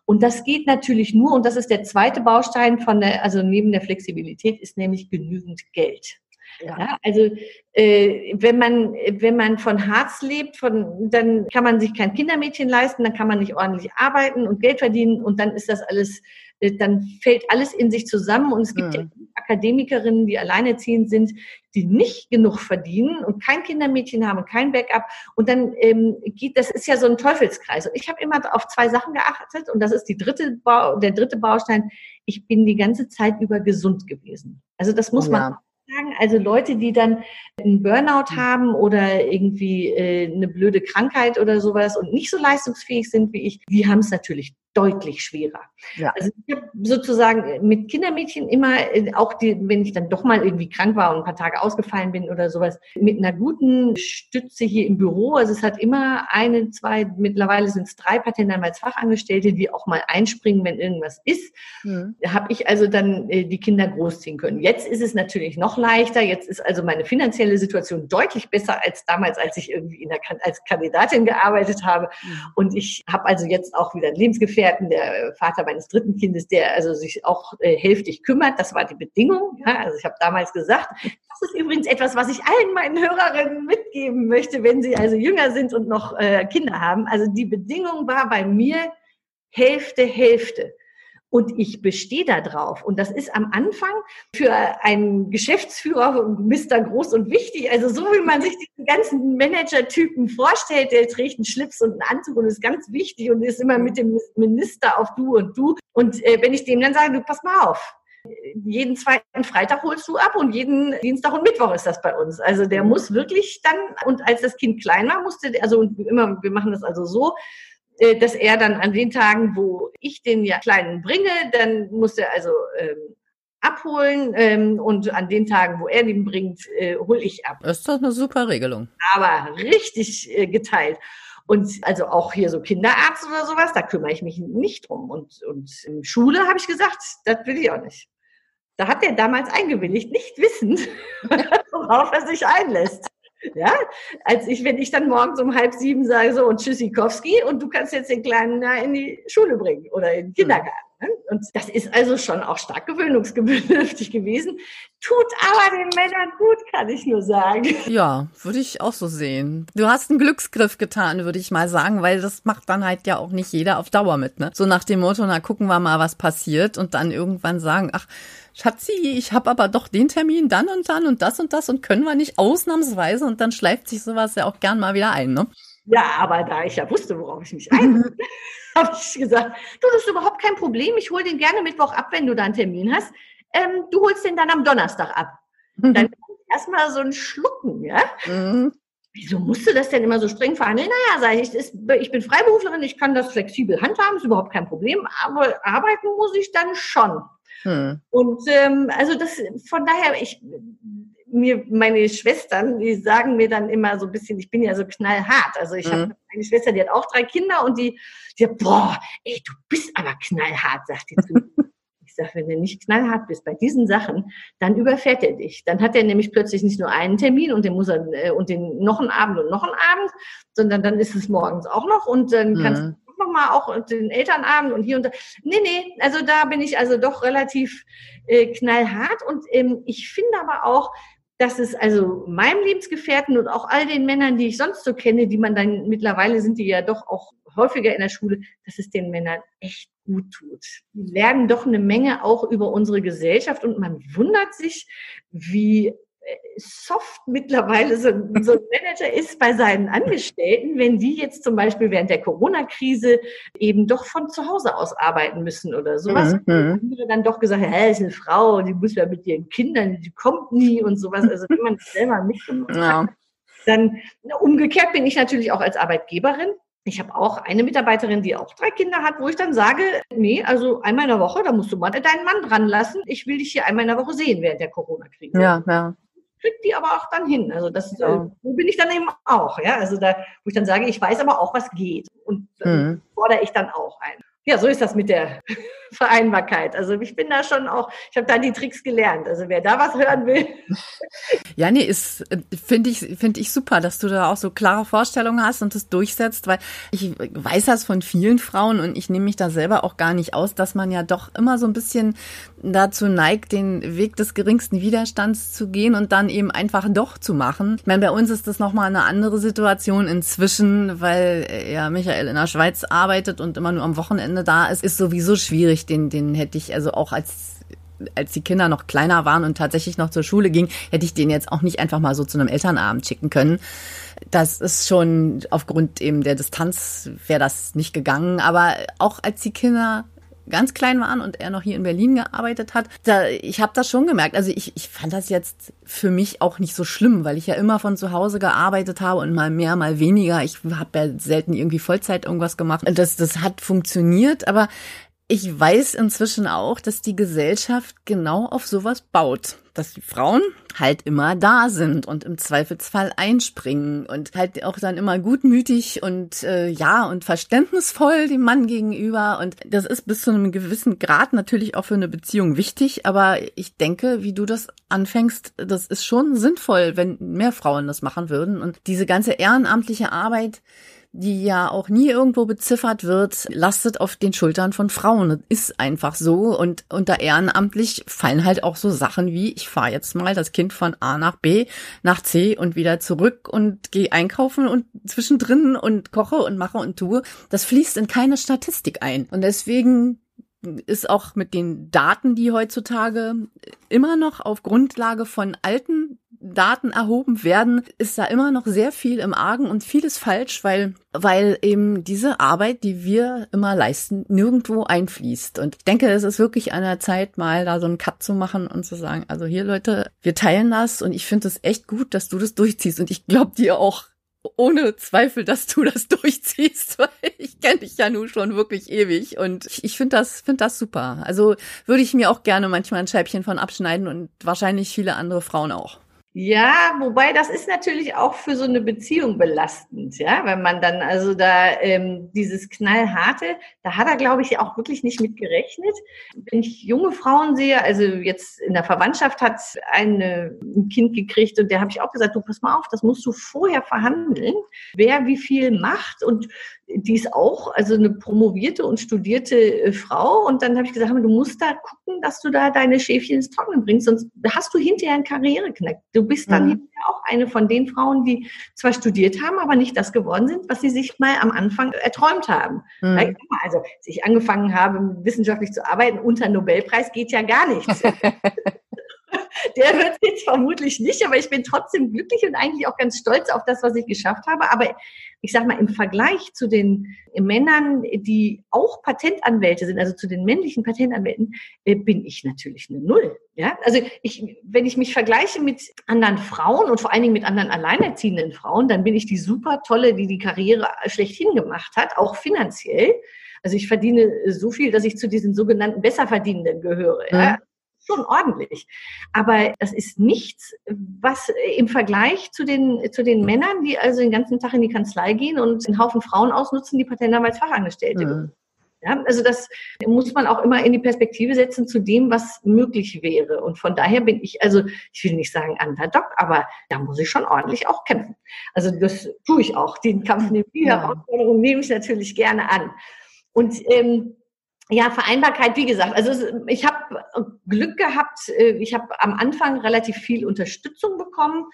Und das geht natürlich nur, und das ist der zweite Baustein von der, also neben der Flexibilität, ist nämlich genügend Geld. Ja. ja. also äh, wenn man wenn man von Harz lebt, von dann kann man sich kein Kindermädchen leisten, dann kann man nicht ordentlich arbeiten und Geld verdienen und dann ist das alles dann fällt alles in sich zusammen und es gibt mhm. ja Akademikerinnen, die alleinerziehend sind, die nicht genug verdienen und kein Kindermädchen haben, kein Backup und dann ähm, geht, das ist ja so ein Teufelskreis. Und ich habe immer auf zwei Sachen geachtet und das ist die dritte der dritte Baustein. Ich bin die ganze Zeit über gesund gewesen. Also das muss oh ja. man sagen. Also Leute, die dann einen Burnout hm. haben oder irgendwie äh, eine blöde Krankheit oder sowas und nicht so leistungsfähig sind wie ich, die haben es natürlich deutlich schwerer. Ja. Also ich habe sozusagen mit Kindermädchen immer, äh, auch die, wenn ich dann doch mal irgendwie krank war und ein paar Tage ausgefallen bin oder sowas, mit einer guten Stütze hier im Büro. Also es hat immer eine, zwei, mittlerweile sind es drei Patentanwaltsfachangestellte, die auch mal einspringen, wenn irgendwas ist. Mhm. Habe ich also dann äh, die Kinder großziehen können. Jetzt ist es natürlich noch leichter. Jetzt ist also meine finanzielle Situation deutlich besser als damals, als ich irgendwie der, als Kandidatin gearbeitet habe. Mhm. Und ich habe also jetzt auch wieder ein Lebensgefährten Lebensgefährten, der Vater meines dritten Kindes, der also sich auch äh, hälftig kümmert. Das war die Bedingung. Ja? Also ich habe damals gesagt, das ist übrigens etwas, was ich allen meinen Hörerinnen mitgeben möchte, wenn sie also jünger sind und noch äh, Kinder haben. Also die Bedingung war bei mir Hälfte, Hälfte und ich bestehe da drauf. Und das ist am Anfang für einen Geschäftsführer Mr. Groß und Wichtig, also so wie man sich die ganzen Manager-Typen vorstellt, der trägt einen Schlips und einen Anzug und ist ganz wichtig und ist immer mit dem Minister auf du und du. Und äh, wenn ich dem dann sage, du pass mal auf, jeden zweiten Freitag holst du ab und jeden Dienstag und Mittwoch ist das bei uns. Also der muss wirklich dann, und als das Kind klein war, musste, also immer, wir machen das also so, dass er dann an den Tagen, wo ich den ja Kleinen bringe, dann muss er also ähm, abholen ähm, und an den Tagen, wo er den bringt, äh, hole ich ab. Das ist doch eine super Regelung. Aber richtig äh, geteilt. Und also auch hier so Kinderarzt oder sowas, da kümmere ich mich nicht drum. Und, und in Schule habe ich gesagt, das will ich auch nicht. Da hat er damals eingewilligt, nicht wissend, worauf er sich einlässt. Ja, als ich, wenn ich dann morgens um halb sieben sage, so und Tschüssikowski und du kannst jetzt den Kleinen in die Schule bringen oder in den mhm. Kindergarten. Und das ist also schon auch stark gewöhnungsbedürftig gewesen. Tut aber den Männern gut, kann ich nur sagen. Ja, würde ich auch so sehen. Du hast einen Glücksgriff getan, würde ich mal sagen, weil das macht dann halt ja auch nicht jeder auf Dauer mit, ne? So nach dem Motto, na gucken wir mal, was passiert und dann irgendwann sagen, ach, Schatzi, ich habe aber doch den Termin dann und dann und das und das und können wir nicht ausnahmsweise und dann schleift sich sowas ja auch gern mal wieder ein, ne? Ja, aber da ich ja wusste, worauf ich mich ein, habe ich gesagt, du, das ist überhaupt kein Problem, ich hole den gerne Mittwoch ab, wenn du da einen Termin hast. Ähm, du holst den dann am Donnerstag ab. Dann erstmal so ein Schlucken, ja? Mhm. Wieso musst du das denn immer so streng verhandeln? Naja, sage ich, ist, ich bin Freiberuflerin, ich kann das flexibel handhaben, ist überhaupt kein Problem, aber arbeiten muss ich dann schon. Hm. Und ähm, also das von daher, ich mir meine Schwestern, die sagen mir dann immer so ein bisschen, ich bin ja so knallhart. Also ich mhm. habe eine Schwester, die hat auch drei Kinder und die, die sagt, boah, ey, du bist aber knallhart, sagt die zu mir. Ich sage, wenn du nicht knallhart bist bei diesen Sachen, dann überfährt er dich. Dann hat er nämlich plötzlich nicht nur einen Termin und den muss er äh, und den noch einen Abend und noch einen Abend, sondern dann ist es morgens auch noch und dann kannst mhm. du nochmal auch den Elternabend und hier und da. Nee, nee, also da bin ich also doch relativ äh, knallhart und ähm, ich finde aber auch, dass es also meinem Lebensgefährten und auch all den Männern, die ich sonst so kenne, die man dann mittlerweile sind, die ja doch auch häufiger in der Schule, dass es den Männern echt gut tut. Die lernen doch eine Menge auch über unsere Gesellschaft und man wundert sich, wie soft mittlerweile so, so ein Manager ist bei seinen Angestellten, wenn die jetzt zum Beispiel während der Corona-Krise eben doch von zu Hause aus arbeiten müssen oder sowas. Mhm. Andere dann doch gesagt, hä, ist eine Frau, die muss ja mit ihren Kindern, die kommt nie und sowas. Also wenn man das selber mitgemacht ja. hat, dann umgekehrt bin ich natürlich auch als Arbeitgeberin ich habe auch eine Mitarbeiterin, die auch drei Kinder hat, wo ich dann sage, nee, also einmal in der Woche, da musst du mal deinen Mann dran lassen. Ich will dich hier einmal in der Woche sehen während der Corona-Krise. Ja, ja kriegt die aber auch dann hin. Also das ja. wo bin ich dann eben auch, ja. Also da, wo ich dann sage, ich weiß aber auch, was geht. Und mhm. fordere ich dann auch ein. Ja, so ist das mit der Vereinbarkeit. Also ich bin da schon auch, ich habe da die Tricks gelernt. Also wer da was hören will. Ja, nee, ist, äh, finde ich, finde ich super, dass du da auch so klare Vorstellungen hast und das durchsetzt, weil ich weiß das von vielen Frauen und ich nehme mich da selber auch gar nicht aus, dass man ja doch immer so ein bisschen dazu neigt, den Weg des geringsten Widerstands zu gehen und dann eben einfach doch zu machen. Ich meine, bei uns ist das nochmal eine andere Situation inzwischen, weil äh, ja Michael in der Schweiz arbeitet und immer nur am Wochenende da ist, ist sowieso schwierig den, den hätte ich also auch als als die Kinder noch kleiner waren und tatsächlich noch zur Schule gingen, hätte ich den jetzt auch nicht einfach mal so zu einem Elternabend schicken können. Das ist schon aufgrund eben der Distanz wäre das nicht gegangen. Aber auch als die Kinder ganz klein waren und er noch hier in Berlin gearbeitet hat, da, ich habe das schon gemerkt. Also ich, ich fand das jetzt für mich auch nicht so schlimm, weil ich ja immer von zu Hause gearbeitet habe und mal mehr, mal weniger. Ich habe ja selten irgendwie Vollzeit irgendwas gemacht. Das, das hat funktioniert, aber ich weiß inzwischen auch, dass die Gesellschaft genau auf sowas baut. Dass die Frauen halt immer da sind und im Zweifelsfall einspringen und halt auch dann immer gutmütig und äh, ja und verständnisvoll dem Mann gegenüber. Und das ist bis zu einem gewissen Grad natürlich auch für eine Beziehung wichtig. Aber ich denke, wie du das anfängst, das ist schon sinnvoll, wenn mehr Frauen das machen würden. Und diese ganze ehrenamtliche Arbeit, die ja auch nie irgendwo beziffert wird, lastet auf den Schultern von Frauen. Das ist einfach so. Und unter ehrenamtlich fallen halt auch so Sachen wie, ich fahre jetzt mal das Kind von A nach B, nach C und wieder zurück und gehe einkaufen und zwischendrin und koche und mache und tue. Das fließt in keine Statistik ein. Und deswegen ist auch mit den Daten, die heutzutage immer noch auf Grundlage von alten Daten erhoben werden, ist da immer noch sehr viel im Argen und vieles falsch, weil, weil eben diese Arbeit, die wir immer leisten, nirgendwo einfließt. Und ich denke, es ist wirklich an der Zeit, mal da so einen Cut zu machen und zu sagen, also hier Leute, wir teilen das und ich finde es echt gut, dass du das durchziehst und ich glaube dir auch ohne Zweifel, dass du das durchziehst, weil ich kenne dich ja nun schon wirklich ewig und ich, ich finde das, finde das super. Also würde ich mir auch gerne manchmal ein Scheibchen von abschneiden und wahrscheinlich viele andere Frauen auch. Ja, wobei das ist natürlich auch für so eine Beziehung belastend, ja, wenn man dann also da ähm, dieses knallharte, da hat er glaube ich auch wirklich nicht mit gerechnet. Wenn ich junge Frauen sehe, also jetzt in der Verwandtschaft hat eine, ein Kind gekriegt und der habe ich auch gesagt, du pass mal auf, das musst du vorher verhandeln, wer wie viel macht und die ist auch, also eine promovierte und studierte äh, Frau. Und dann habe ich gesagt, du musst da gucken, dass du da deine Schäfchen ins Trocknen bringst, sonst hast du hinterher einen Karriereknack. Du bist dann mhm. auch eine von den Frauen, die zwar studiert haben, aber nicht das geworden sind, was sie sich mal am Anfang erträumt haben. Mhm. Also, als ich angefangen habe, wissenschaftlich zu arbeiten, unter Nobelpreis geht ja gar nichts. der wird jetzt vermutlich nicht, aber ich bin trotzdem glücklich und eigentlich auch ganz stolz auf das, was ich geschafft habe. Aber ich sage mal, im Vergleich zu den Männern, die auch Patentanwälte sind, also zu den männlichen Patentanwälten, äh, bin ich natürlich eine Null. Ja, also ich, wenn ich mich vergleiche mit anderen Frauen und vor allen Dingen mit anderen alleinerziehenden Frauen, dann bin ich die super tolle, die die Karriere schlechthin gemacht hat, auch finanziell. Also ich verdiene so viel, dass ich zu diesen sogenannten Besserverdienenden gehöre. Ja. Mhm schon ordentlich. Aber das ist nichts, was im Vergleich zu den, zu den Männern, die also den ganzen Tag in die Kanzlei gehen und einen Haufen Frauen ausnutzen, die Patentanwaltsfachangestellte. Mhm. Ja, also das muss man auch immer in die Perspektive setzen zu dem, was möglich wäre. Und von daher bin ich, also ich will nicht sagen Underdog, aber da muss ich schon ordentlich auch kämpfen. Also das tue ich auch. Den Kampf, die ja. Herausforderung nehme ich natürlich gerne an. Und ähm, ja, Vereinbarkeit, wie gesagt, also ich habe Glück gehabt. Äh, ich habe am Anfang relativ viel Unterstützung bekommen,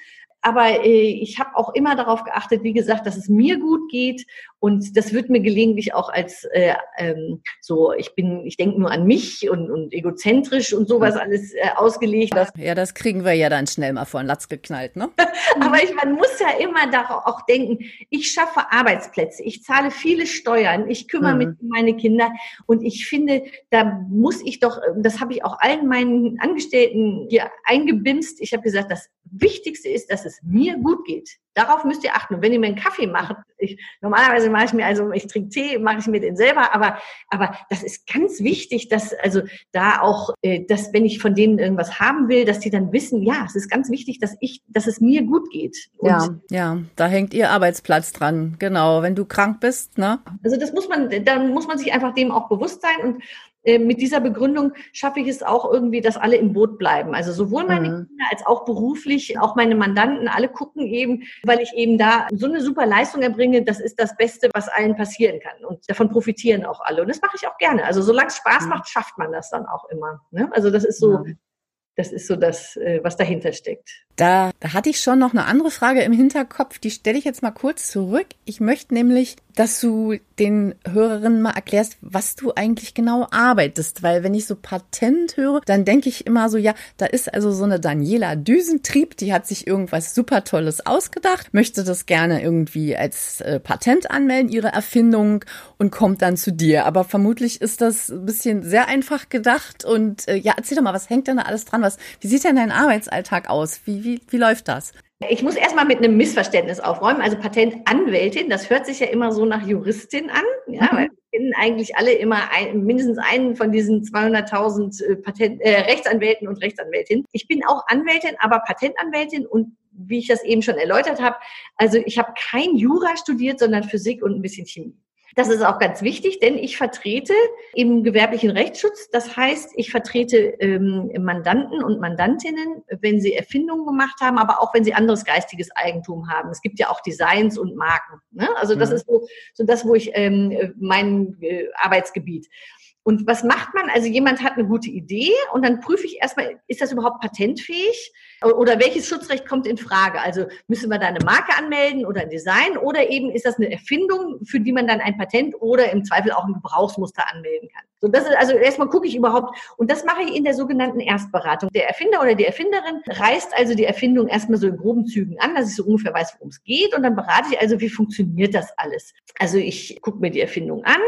aber äh, ich habe auch immer darauf geachtet, wie gesagt, dass es mir gut geht und das wird mir gelegentlich auch als äh, ähm, so, ich bin, ich denke nur an mich und, und egozentrisch und sowas alles äh, ausgelegt. Das, ja, das kriegen wir ja dann schnell mal vor den Latz geknallt, ne? Aber ich, man muss ja immer darauf auch denken, ich schaffe Arbeitsplätze, ich zahle viele Steuern, ich kümmere mhm. mich um meine Kinder und ich finde, da muss ich doch, das habe ich auch allen meinen Angestellten hier eingebimst. Ich habe gesagt, das Wichtigste ist, dass es mir gut geht. Darauf müsst ihr achten. Und wenn ihr mir einen Kaffee macht, ich, normalerweise mache ich mir, also ich trinke Tee, mache ich mir den selber, aber, aber das ist ganz wichtig, dass also da auch, äh, dass wenn ich von denen irgendwas haben will, dass die dann wissen, ja, es ist ganz wichtig, dass ich, dass es mir gut geht. Und ja, ja, da hängt ihr Arbeitsplatz dran. Genau, wenn du krank bist, ne? Also das muss man, dann muss man sich einfach dem auch bewusst sein und mit dieser Begründung schaffe ich es auch irgendwie, dass alle im Boot bleiben. Also sowohl meine mhm. Kinder als auch beruflich, auch meine Mandanten, alle gucken eben, weil ich eben da so eine super Leistung erbringe, das ist das Beste, was allen passieren kann. Und davon profitieren auch alle. Und das mache ich auch gerne. Also solange es Spaß mhm. macht, schafft man das dann auch immer. Ne? Also das ist so, das ist so das, äh, was dahinter steckt. Da, da hatte ich schon noch eine andere Frage im Hinterkopf, die stelle ich jetzt mal kurz zurück. Ich möchte nämlich, dass du den Hörerinnen mal erklärst, was du eigentlich genau arbeitest, weil wenn ich so Patent höre, dann denke ich immer so, ja, da ist also so eine Daniela Düsentrieb, die hat sich irgendwas super Tolles ausgedacht, möchte das gerne irgendwie als äh, Patent anmelden, ihre Erfindung und kommt dann zu dir. Aber vermutlich ist das ein bisschen sehr einfach gedacht und äh, ja, erzähl doch mal, was hängt denn da alles dran? Was, wie sieht denn dein Arbeitsalltag aus? Wie, wie wie, wie läuft das? Ich muss erstmal mit einem Missverständnis aufräumen. Also Patentanwältin, das hört sich ja immer so nach Juristin an, ja, mhm. weil wir kennen eigentlich alle immer ein, mindestens einen von diesen 200.000 äh, Patent, äh, Rechtsanwälten und Rechtsanwältinnen. Ich bin auch Anwältin, aber Patentanwältin und wie ich das eben schon erläutert habe, also ich habe kein Jura studiert, sondern Physik und ein bisschen Chemie. Das ist auch ganz wichtig, denn ich vertrete im gewerblichen Rechtsschutz. Das heißt, ich vertrete ähm, Mandanten und Mandantinnen, wenn sie Erfindungen gemacht haben, aber auch wenn sie anderes geistiges Eigentum haben. Es gibt ja auch Designs und Marken. Ne? Also das mhm. ist so, so das, wo ich ähm, mein äh, Arbeitsgebiet. Und was macht man? Also jemand hat eine gute Idee und dann prüfe ich erstmal, ist das überhaupt patentfähig? Oder welches Schutzrecht kommt in Frage? Also müssen wir da eine Marke anmelden oder ein Design oder eben ist das eine Erfindung, für die man dann ein Patent oder im Zweifel auch ein Gebrauchsmuster anmelden kann? So, das ist also erstmal gucke ich überhaupt und das mache ich in der sogenannten Erstberatung. Der Erfinder oder die Erfinderin reißt also die Erfindung erstmal so in groben Zügen an, dass ich so ungefähr weiß, worum es geht und dann berate ich also, wie funktioniert das alles. Also ich gucke mir die Erfindung an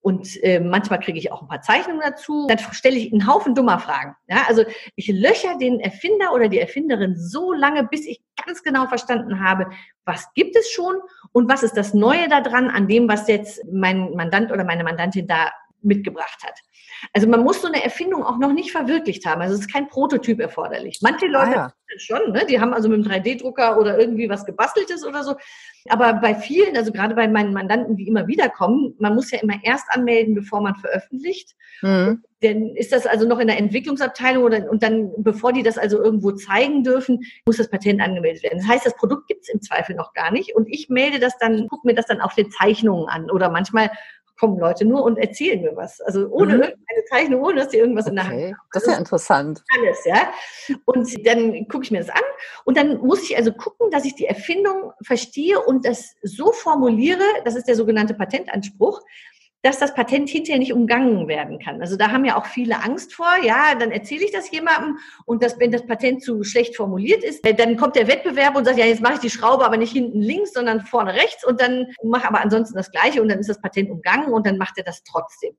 und äh, manchmal kriege ich auch ein paar Zeichnungen dazu. Dann stelle ich einen Haufen dummer Fragen. Ja, also ich löcher den Erfinder oder die Erfinderin so lange, bis ich ganz genau verstanden habe, was gibt es schon und was ist das Neue daran an dem, was jetzt mein Mandant oder meine Mandantin da mitgebracht hat. Also man muss so eine Erfindung auch noch nicht verwirklicht haben. Also es ist kein Prototyp erforderlich. Manche Leute ah, ja. schon, ne? die haben also mit einem 3D-Drucker oder irgendwie was gebasteltes oder so. Aber bei vielen, also gerade bei meinen Mandanten, die immer wieder kommen, man muss ja immer erst anmelden, bevor man veröffentlicht. Mhm. Dann ist das also noch in der Entwicklungsabteilung oder, und dann, bevor die das also irgendwo zeigen dürfen, muss das Patent angemeldet werden. Das heißt, das Produkt gibt es im Zweifel noch gar nicht. Und ich melde das dann, gucke mir das dann auf den Zeichnungen an. Oder manchmal kommen Leute nur und erzählen mir was. Also ohne mhm. irgendeine Zeichnung, ohne dass sie irgendwas okay. in der Hand haben. Das ist ja interessant. Alles, ja. Und dann gucke ich mir das an und dann muss ich also gucken, dass ich die Erfindung verstehe und das so formuliere, das ist der sogenannte Patentanspruch, dass das Patent hinterher nicht umgangen werden kann. Also da haben ja auch viele Angst vor. Ja, dann erzähle ich das jemandem und dass, wenn das Patent zu schlecht formuliert ist, äh, dann kommt der Wettbewerb und sagt, ja, jetzt mache ich die Schraube aber nicht hinten links, sondern vorne rechts und dann mache aber ansonsten das Gleiche und dann ist das Patent umgangen und dann macht er das trotzdem.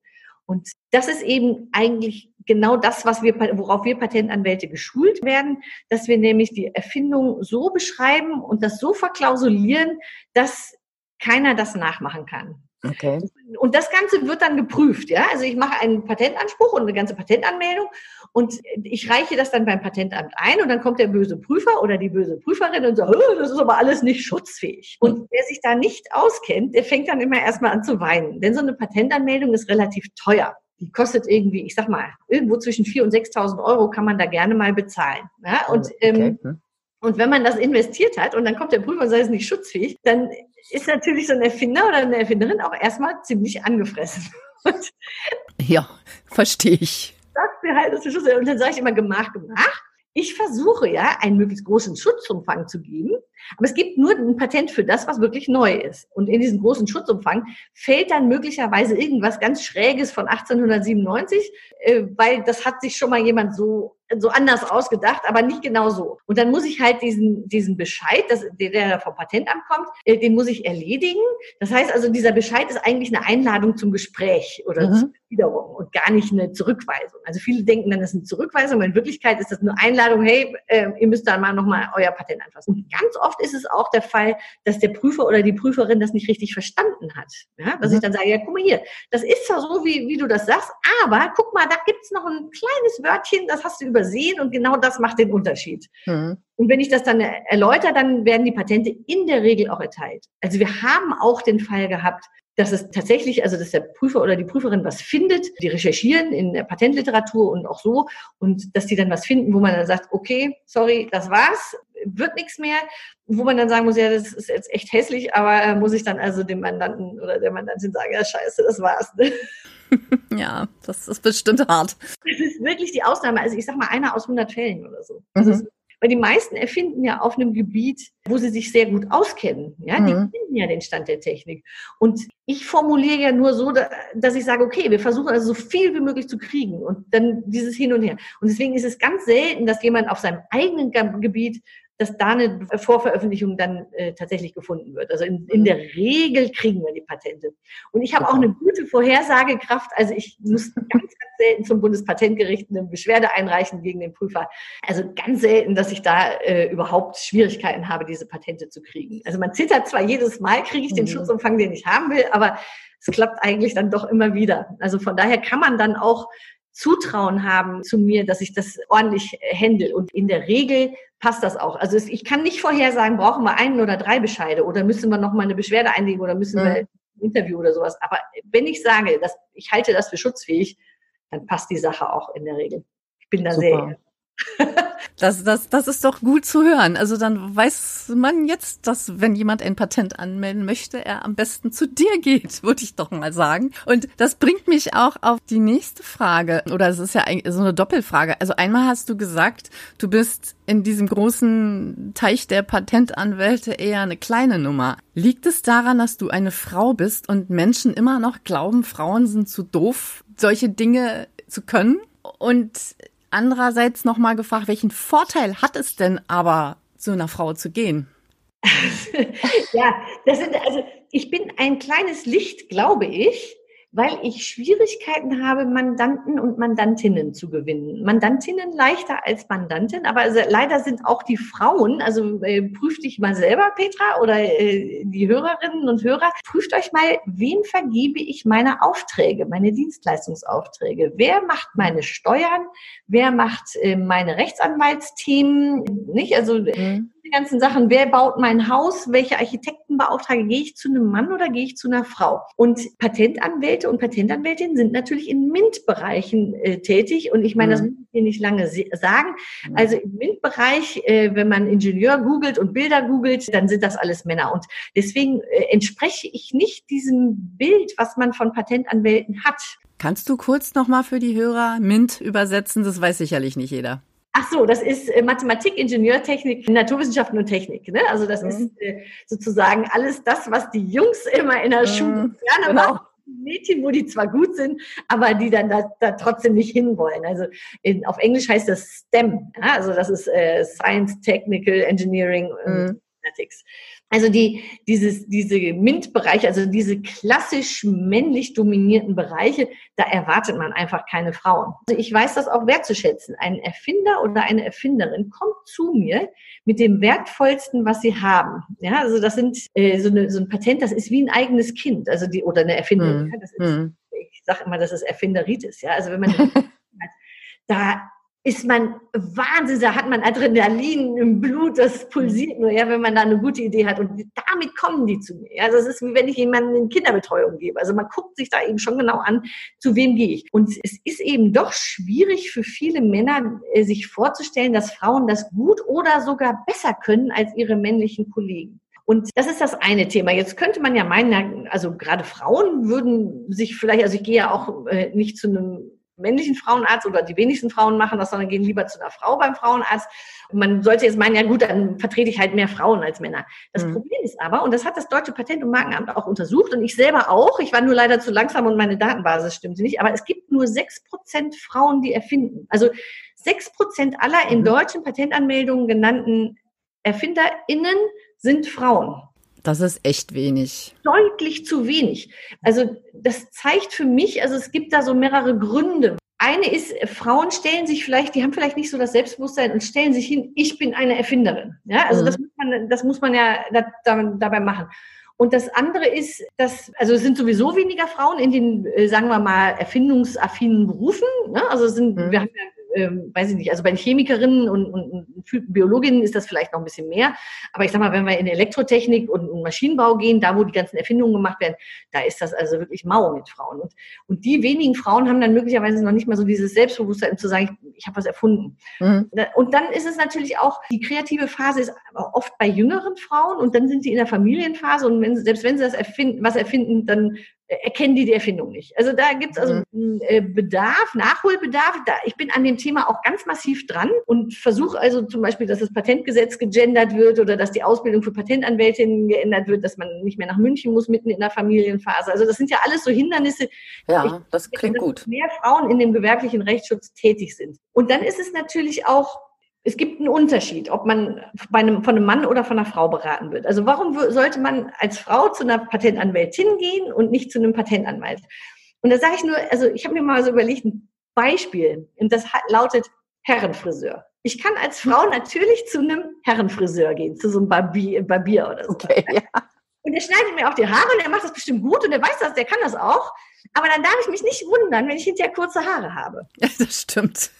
Und das ist eben eigentlich genau das, was wir, worauf wir Patentanwälte geschult werden, dass wir nämlich die Erfindung so beschreiben und das so verklausulieren, dass keiner das nachmachen kann. Okay. Und das Ganze wird dann geprüft, ja. Also ich mache einen Patentanspruch und eine ganze Patentanmeldung Und ich reiche das dann beim Patentamt ein und dann kommt der böse Prüfer oder die böse Prüferin und sagt, das ist aber alles nicht schutzfähig. Und wer sich da nicht auskennt, der fängt dann immer erstmal an zu weinen. Denn so eine Patentanmeldung ist relativ teuer. Die kostet irgendwie, ich sag mal, irgendwo zwischen 4.000 und 6.000 Euro kann man da gerne mal bezahlen. Ja? Und okay. ähm, und wenn man das investiert hat und dann kommt der Prüfer und sagt, es ist nicht schutzfähig, dann ist natürlich so ein Erfinder oder eine Erfinderin auch erstmal ziemlich angefressen. Und ja, verstehe ich. Das halt das Schutz. Und dann sage ich immer, Gemach, Gemach. Ich versuche ja, einen möglichst großen Schutzumfang zu geben, aber es gibt nur ein Patent für das, was wirklich neu ist. Und in diesen großen Schutzumfang fällt dann möglicherweise irgendwas ganz Schräges von 1897, äh, weil das hat sich schon mal jemand so so anders ausgedacht, aber nicht genau so. Und dann muss ich halt diesen, diesen Bescheid, das, der, vom Patentamt kommt, äh, den muss ich erledigen. Das heißt also, dieser Bescheid ist eigentlich eine Einladung zum Gespräch oder mhm. zur Wiederung und gar nicht eine Zurückweisung. Also viele denken dann, das ist eine Zurückweisung, aber in Wirklichkeit ist das eine Einladung, hey, äh, ihr müsst da mal nochmal euer Patent anfassen. Und ganz oft ist es auch der Fall, dass der Prüfer oder die Prüferin das nicht richtig verstanden hat. Ja? Dass mhm. ich dann sage, ja, guck mal hier, das ist zwar so, wie, wie du das sagst, aber guck mal, da gibt's noch ein kleines Wörtchen, das hast du über übersehen und genau das macht den Unterschied. Mhm. Und wenn ich das dann erläutere, dann werden die Patente in der Regel auch erteilt. Also wir haben auch den Fall gehabt, dass es tatsächlich, also dass der Prüfer oder die Prüferin was findet, die recherchieren in der Patentliteratur und auch so, und dass die dann was finden, wo man dann sagt, okay, sorry, das war's, wird nichts mehr, wo man dann sagen muss, ja, das ist jetzt echt hässlich, aber muss ich dann also dem Mandanten oder der Mandantin sagen, ja, scheiße, das war's. Ne? ja, das ist bestimmt hart. Das ist wirklich die Ausnahme. Also ich sag mal, einer aus 100 Fällen oder so. Mhm. Ist, weil die meisten erfinden ja auf einem Gebiet, wo sie sich sehr gut auskennen. Ja, mhm. die kennen ja den Stand der Technik. Und ich formuliere ja nur so, dass ich sage, okay, wir versuchen also so viel wie möglich zu kriegen und dann dieses Hin und Her. Und deswegen ist es ganz selten, dass jemand auf seinem eigenen Gebiet dass da eine Vorveröffentlichung dann äh, tatsächlich gefunden wird. Also in, in der mhm. Regel kriegen wir die Patente. Und ich habe auch eine gute Vorhersagekraft. Also ich muss ganz, ganz selten zum Bundespatentgericht eine Beschwerde einreichen gegen den Prüfer. Also ganz selten, dass ich da äh, überhaupt Schwierigkeiten habe, diese Patente zu kriegen. Also man zittert zwar jedes Mal, kriege ich den mhm. Schutzumfang, den ich haben will, aber es klappt eigentlich dann doch immer wieder. Also von daher kann man dann auch Zutrauen haben zu mir, dass ich das ordentlich handle. Und in der Regel passt das auch. Also ich kann nicht vorhersagen, brauchen wir einen oder drei Bescheide oder müssen wir noch mal eine Beschwerde einlegen oder müssen wir ein Interview oder sowas. Aber wenn ich sage, dass ich halte das für schutzfähig, dann passt die Sache auch in der Regel. Ich bin da Super. sehr das, das, das ist doch gut zu hören. Also dann weiß man jetzt, dass wenn jemand ein Patent anmelden möchte, er am besten zu dir geht, würde ich doch mal sagen. Und das bringt mich auch auf die nächste Frage. Oder es ist ja so eine Doppelfrage. Also einmal hast du gesagt, du bist in diesem großen Teich der Patentanwälte eher eine kleine Nummer. Liegt es daran, dass du eine Frau bist und Menschen immer noch glauben, Frauen sind zu doof, solche Dinge zu können? Und andererseits nochmal gefragt, welchen Vorteil hat es denn aber, zu einer Frau zu gehen? ja, das sind, also ich bin ein kleines Licht, glaube ich, weil ich Schwierigkeiten habe, Mandanten und Mandantinnen zu gewinnen. Mandantinnen leichter als Mandanten, aber leider sind auch die Frauen, also äh, prüft dich mal selber, Petra, oder äh, die Hörerinnen und Hörer, prüft euch mal, wem vergebe ich meine Aufträge, meine Dienstleistungsaufträge? Wer macht meine Steuern? Wer macht äh, meine Rechtsanwaltsthemen? Nicht? Also mhm die ganzen Sachen. Wer baut mein Haus? Welche Architekten beauftrage? Gehe ich zu einem Mann oder gehe ich zu einer Frau? Und Patentanwälte und Patentanwältinnen sind natürlich in MINT-Bereichen äh, tätig. Und ich meine, das mhm. muss ich hier nicht lange sagen. Mhm. Also im MINT-Bereich, äh, wenn man Ingenieur googelt und Bilder googelt, dann sind das alles Männer. Und deswegen äh, entspreche ich nicht diesem Bild, was man von Patentanwälten hat. Kannst du kurz nochmal für die Hörer MINT übersetzen? Das weiß sicherlich nicht jeder. Ach so, das ist äh, Mathematik, Ingenieurtechnik, Naturwissenschaften und Technik. Ne? Also das mhm. ist äh, sozusagen alles das, was die Jungs immer in der mhm. Schule gerne genau. machen. Mädchen, wo die zwar gut sind, aber die dann da, da trotzdem nicht hinwollen. Also in, auf Englisch heißt das STEM. Ja? Also das ist äh, Science, Technical, Engineering und mhm. Mathematics. Also die, dieses, diese MINT-Bereiche, also diese klassisch männlich dominierten Bereiche, da erwartet man einfach keine Frauen. Also ich weiß das auch wertzuschätzen. Ein Erfinder oder eine Erfinderin kommt zu mir mit dem wertvollsten, was sie haben. Ja, also das sind äh, so, eine, so ein Patent, das ist wie ein eigenes Kind, also die oder eine Erfinderin. Mhm. Das ist, ich sage immer, das ist Erfinderitis. Ja, also wenn man da ist man Wahnsinn, da hat man Adrenalin im Blut, das pulsiert nur, ja, wenn man da eine gute Idee hat. Und damit kommen die zu mir. Also es ist wie wenn ich jemanden in Kinderbetreuung gebe. Also man guckt sich da eben schon genau an, zu wem gehe ich. Und es ist eben doch schwierig für viele Männer, äh, sich vorzustellen, dass Frauen das gut oder sogar besser können als ihre männlichen Kollegen. Und das ist das eine Thema. Jetzt könnte man ja meinen, also gerade Frauen würden sich vielleicht, also ich gehe ja auch äh, nicht zu einem männlichen Frauenarzt oder die wenigsten Frauen machen das, sondern gehen lieber zu einer Frau beim Frauenarzt. Und man sollte jetzt meinen, ja gut, dann vertrete ich halt mehr Frauen als Männer. Das mhm. Problem ist aber, und das hat das Deutsche Patent- und Markenamt auch untersucht und ich selber auch, ich war nur leider zu langsam und meine Datenbasis stimmte nicht, aber es gibt nur sechs Prozent Frauen, die erfinden. Also sechs Prozent aller in mhm. deutschen Patentanmeldungen genannten ErfinderInnen sind Frauen. Das ist echt wenig. Deutlich zu wenig. Also das zeigt für mich, also es gibt da so mehrere Gründe. Eine ist, Frauen stellen sich vielleicht, die haben vielleicht nicht so das Selbstbewusstsein und stellen sich hin, ich bin eine Erfinderin. Ja, also mhm. das, muss man, das muss man ja da, da, dabei machen. Und das andere ist, dass, also es sind sowieso weniger Frauen in den, äh, sagen wir mal, erfindungsaffinen Berufen. Ne? Also sind, mhm. wir haben ja ähm, weiß ich nicht, also bei den Chemikerinnen und, und, und, Biologinnen ist das vielleicht noch ein bisschen mehr. Aber ich sag mal, wenn wir in Elektrotechnik und, und, Maschinenbau gehen, da wo die ganzen Erfindungen gemacht werden, da ist das also wirklich mau mit Frauen. Und, und die wenigen Frauen haben dann möglicherweise noch nicht mal so dieses Selbstbewusstsein, um zu sagen, ich, ich habe was erfunden. Mhm. Und dann ist es natürlich auch, die kreative Phase ist oft bei jüngeren Frauen und dann sind sie in der Familienphase und wenn, selbst wenn sie das erfinden, was erfinden, dann erkennen die die Erfindung nicht. Also da gibt es also mhm. einen äh, Bedarf, Nachholbedarf. Da, ich bin an dem Thema auch ganz massiv dran und versuche also zum Beispiel, dass das Patentgesetz gegendert wird oder dass die Ausbildung für Patentanwältinnen geändert wird, dass man nicht mehr nach München muss mitten in der Familienphase. Also das sind ja alles so Hindernisse. Ja, ich, das klingt gut. Mehr Frauen in dem gewerblichen Rechtsschutz tätig sind. Und dann ist es natürlich auch es gibt einen Unterschied, ob man einem, von einem Mann oder von einer Frau beraten wird. Also warum sollte man als Frau zu einer Patentanwältin gehen und nicht zu einem Patentanwalt? Und da sage ich nur, also ich habe mir mal so überlegt, ein Beispiel, und das lautet Herrenfriseur. Ich kann als Frau natürlich zu einem Herrenfriseur gehen, zu so einem Barbier, Barbier oder so. Okay, ja. Und der schneidet mir auch die Haare und er macht das bestimmt gut und er weiß das, der kann das auch. Aber dann darf ich mich nicht wundern, wenn ich hinterher kurze Haare habe. Ja, das stimmt.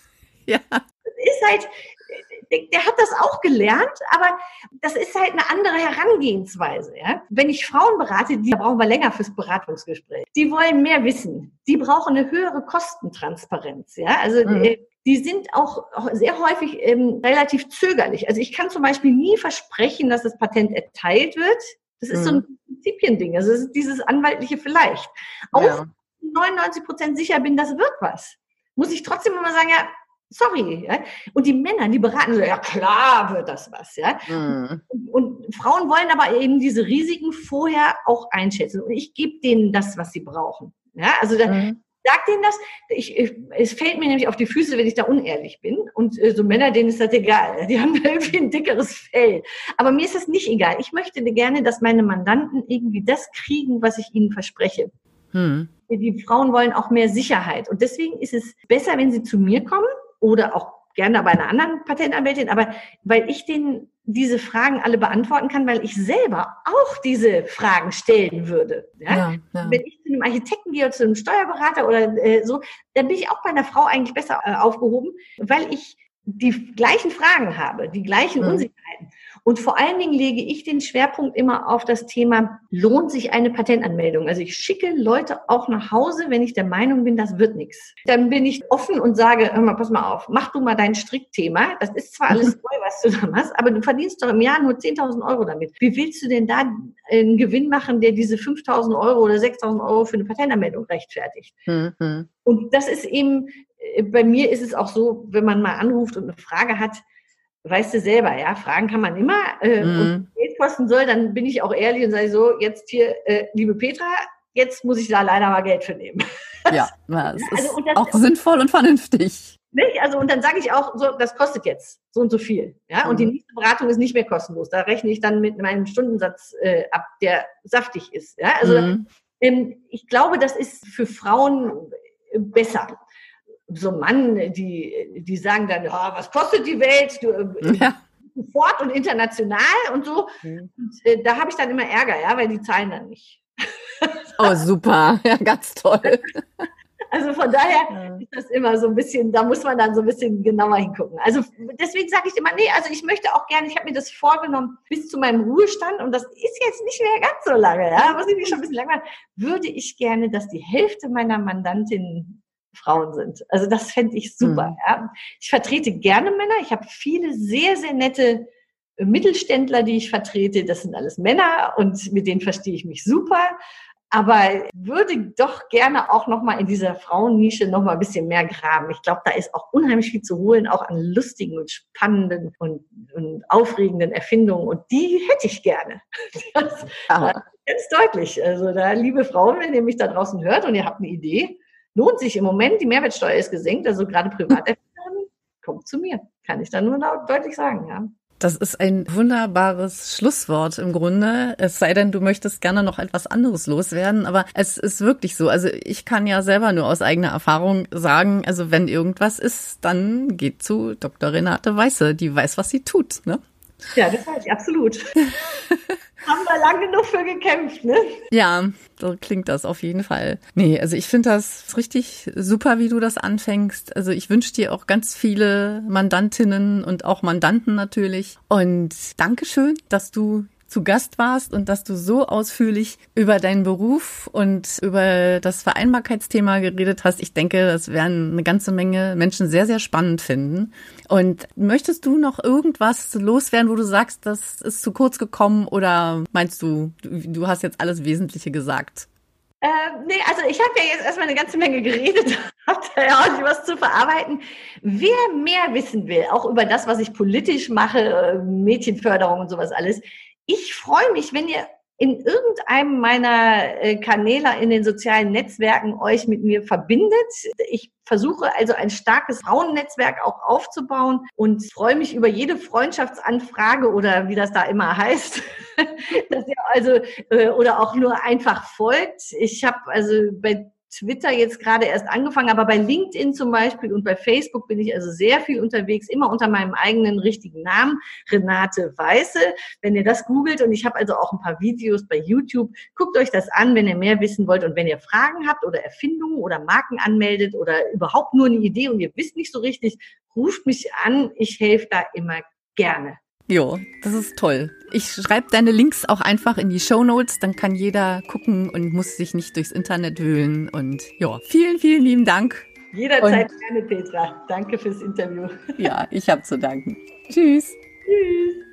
Ja. Das ist halt, der hat das auch gelernt, aber das ist halt eine andere Herangehensweise. Ja? Wenn ich Frauen berate, die brauchen wir länger fürs Beratungsgespräch. Die wollen mehr wissen. Die brauchen eine höhere Kostentransparenz. Ja? Also mhm. Äh, die sind auch sehr häufig ähm, relativ zögerlich. Also ich kann zum Beispiel nie versprechen, dass das Patent erteilt wird. Das ist mhm. so ein. Prinzipiending. Also das ist dieses anwaltliche vielleicht. Auch ja. 99 Prozent sicher bin, das wird was. Muss ich trotzdem immer sagen, ja, Sorry. Ja? Und die Männer, die beraten so, ja klar wird das was. Ja? Mhm. Und, und, Frauen wollen aber eben diese Risiken vorher auch einschätzen. Und ich gebe denen das, was sie brauchen. Ja? Also da, mhm. sag denen das. Ich, ich, es fällt mir nämlich auf die Füße, wenn ich da unehrlich bin. Und äh, so Männer, denen ist das egal. Die haben irgendwie ein dickeres Fell. Aber mir ist das nicht egal. Ich möchte gerne, dass meine Mandanten irgendwie das kriegen, was ich ihnen verspreche. Mhm. Die Frauen wollen auch mehr Sicherheit. Und deswegen ist es besser, wenn sie zu mir kommen oder auch gerne bei einer anderen Patentanwältin, aber weil ich denen diese Fragen alle beantworten kann, weil ich selber auch diese Fragen stellen würde. Ja? Ja, ja. Wenn ich zu einem Architekten gehe oder zu einem Steuerberater oder äh, so, dann bin ich auch bei einer Frau eigentlich besser äh, aufgehoben, weil ich die gleichen Fragen habe, die gleichen mhm. Unsicherheiten. Und vor allen Dingen lege ich den Schwerpunkt immer auf das Thema, lohnt sich eine Patentanmeldung? Also ich schicke Leute auch nach Hause, wenn ich der Meinung bin, das wird nichts. Dann bin ich offen und sage, hör mal, pass mal auf, mach du mal dein Strickthema. Das ist zwar alles neu, was du da machst, aber du verdienst doch im Jahr nur 10.000 Euro damit. Wie willst du denn da einen Gewinn machen, der diese 5.000 Euro oder 6.000 Euro für eine Patentanmeldung rechtfertigt? Mhm. Und das ist eben, äh, bei mir ist es auch so, wenn man mal anruft und eine Frage hat, weißt du selber, ja, Fragen kann man immer äh, mhm. und Geld kosten soll, dann bin ich auch ehrlich und sage so, jetzt hier, äh, liebe Petra, jetzt muss ich da leider mal Geld für nehmen. Ja, das also, ist das auch sinnvoll und vernünftig. Nicht? Also, und dann sage ich auch, so, das kostet jetzt so und so viel. Ja? Mhm. Und die mhm. nächste Beratung ist nicht mehr kostenlos. Da rechne ich dann mit meinem Stundensatz äh, ab, der saftig ist. Ja? Also mhm. ähm, ich glaube, das ist für Frauen besser so Mann, die, die sagen dann, ja, was kostet die Welt? Du, äh, ja. Sofort und international und so. Mhm. Und, äh, da habe ich dann immer Ärger, ja, weil die zahlen dann nicht. Oh, super. Ja, ganz toll. Also von daher ist das immer so ein bisschen, da muss man dann so ein bisschen genauer hingucken. Also deswegen sage ich immer, nee, also ich möchte auch gerne, ich habe mir das vorgenommen bis zu meinem Ruhestand und das ist jetzt nicht mehr ganz so lange, ja, muss ich mich schon ein bisschen lang machen, würde ich gerne, dass die Hälfte meiner Mandantinnen Frauen sind. Also das fände ich super. Mhm. Ja. Ich vertrete gerne Männer. Ich habe viele sehr, sehr nette Mittelständler, die ich vertrete. Das sind alles Männer und mit denen verstehe ich mich super aber würde doch gerne auch noch mal in dieser Frauennische noch mal ein bisschen mehr graben. Ich glaube, da ist auch unheimlich viel zu holen, auch an lustigen und spannenden und, und aufregenden Erfindungen und die hätte ich gerne. Das, das ganz deutlich. Also da, liebe Frauen, wenn ihr mich da draußen hört und ihr habt eine Idee, lohnt sich im Moment, die Mehrwertsteuer ist gesenkt, also gerade Privaterfinderinnen, kommt zu mir. Kann ich da nur deutlich sagen, ja. Das ist ein wunderbares Schlusswort im Grunde. Es sei denn, du möchtest gerne noch etwas anderes loswerden, aber es ist wirklich so. Also ich kann ja selber nur aus eigener Erfahrung sagen, also wenn irgendwas ist, dann geht zu Dr. Renate Weiße. Die weiß, was sie tut, ne? Ja, das weiß ich, absolut. haben wir lange genug für gekämpft, ne? Ja, so klingt das auf jeden Fall. Nee, also ich finde das richtig super, wie du das anfängst. Also ich wünsche dir auch ganz viele Mandantinnen und auch Mandanten natürlich. Und Dankeschön, dass du zu Gast warst und dass du so ausführlich über deinen Beruf und über das Vereinbarkeitsthema geredet hast. Ich denke, das werden eine ganze Menge Menschen sehr, sehr spannend finden. Und möchtest du noch irgendwas loswerden, wo du sagst, das ist zu kurz gekommen oder meinst du, du hast jetzt alles Wesentliche gesagt? Äh, nee, also ich habe ja jetzt erstmal eine ganze Menge geredet, habe da ja auch was zu verarbeiten. Wer mehr wissen will, auch über das, was ich politisch mache, äh, Mädchenförderung und sowas alles, ich freue mich, wenn ihr in irgendeinem meiner äh, Kanäle in den sozialen Netzwerken euch mit mir verbindet. Ich versuche also ein starkes Frauennetzwerk auch aufzubauen und freue mich über jede Freundschaftsanfrage oder wie das da immer heißt, dass ihr also äh, oder auch nur einfach folgt. Ich habe also bei Twitter jetzt gerade erst angefangen, aber bei LinkedIn zum Beispiel und bei Facebook bin ich also sehr viel unterwegs, immer unter meinem eigenen richtigen Namen, Renate Weiße. Wenn ihr das googelt und ich habe also auch ein paar Videos bei YouTube, guckt euch das an, wenn ihr mehr wissen wollt und wenn ihr Fragen habt oder Erfindungen oder Marken anmeldet oder überhaupt nur eine Idee und ihr wisst nicht so richtig, ruft mich an, ich helfe da immer gerne. Jo, das ist toll. Ich schreibe deine Links auch einfach in die Show Notes, dann kann jeder gucken und muss sich nicht durchs Internet wühlen. Und ja, vielen, vielen lieben Dank. Jederzeit und, gerne, Petra. Danke fürs Interview. Ja, ich habe zu danken. Tschüss. Tschüss.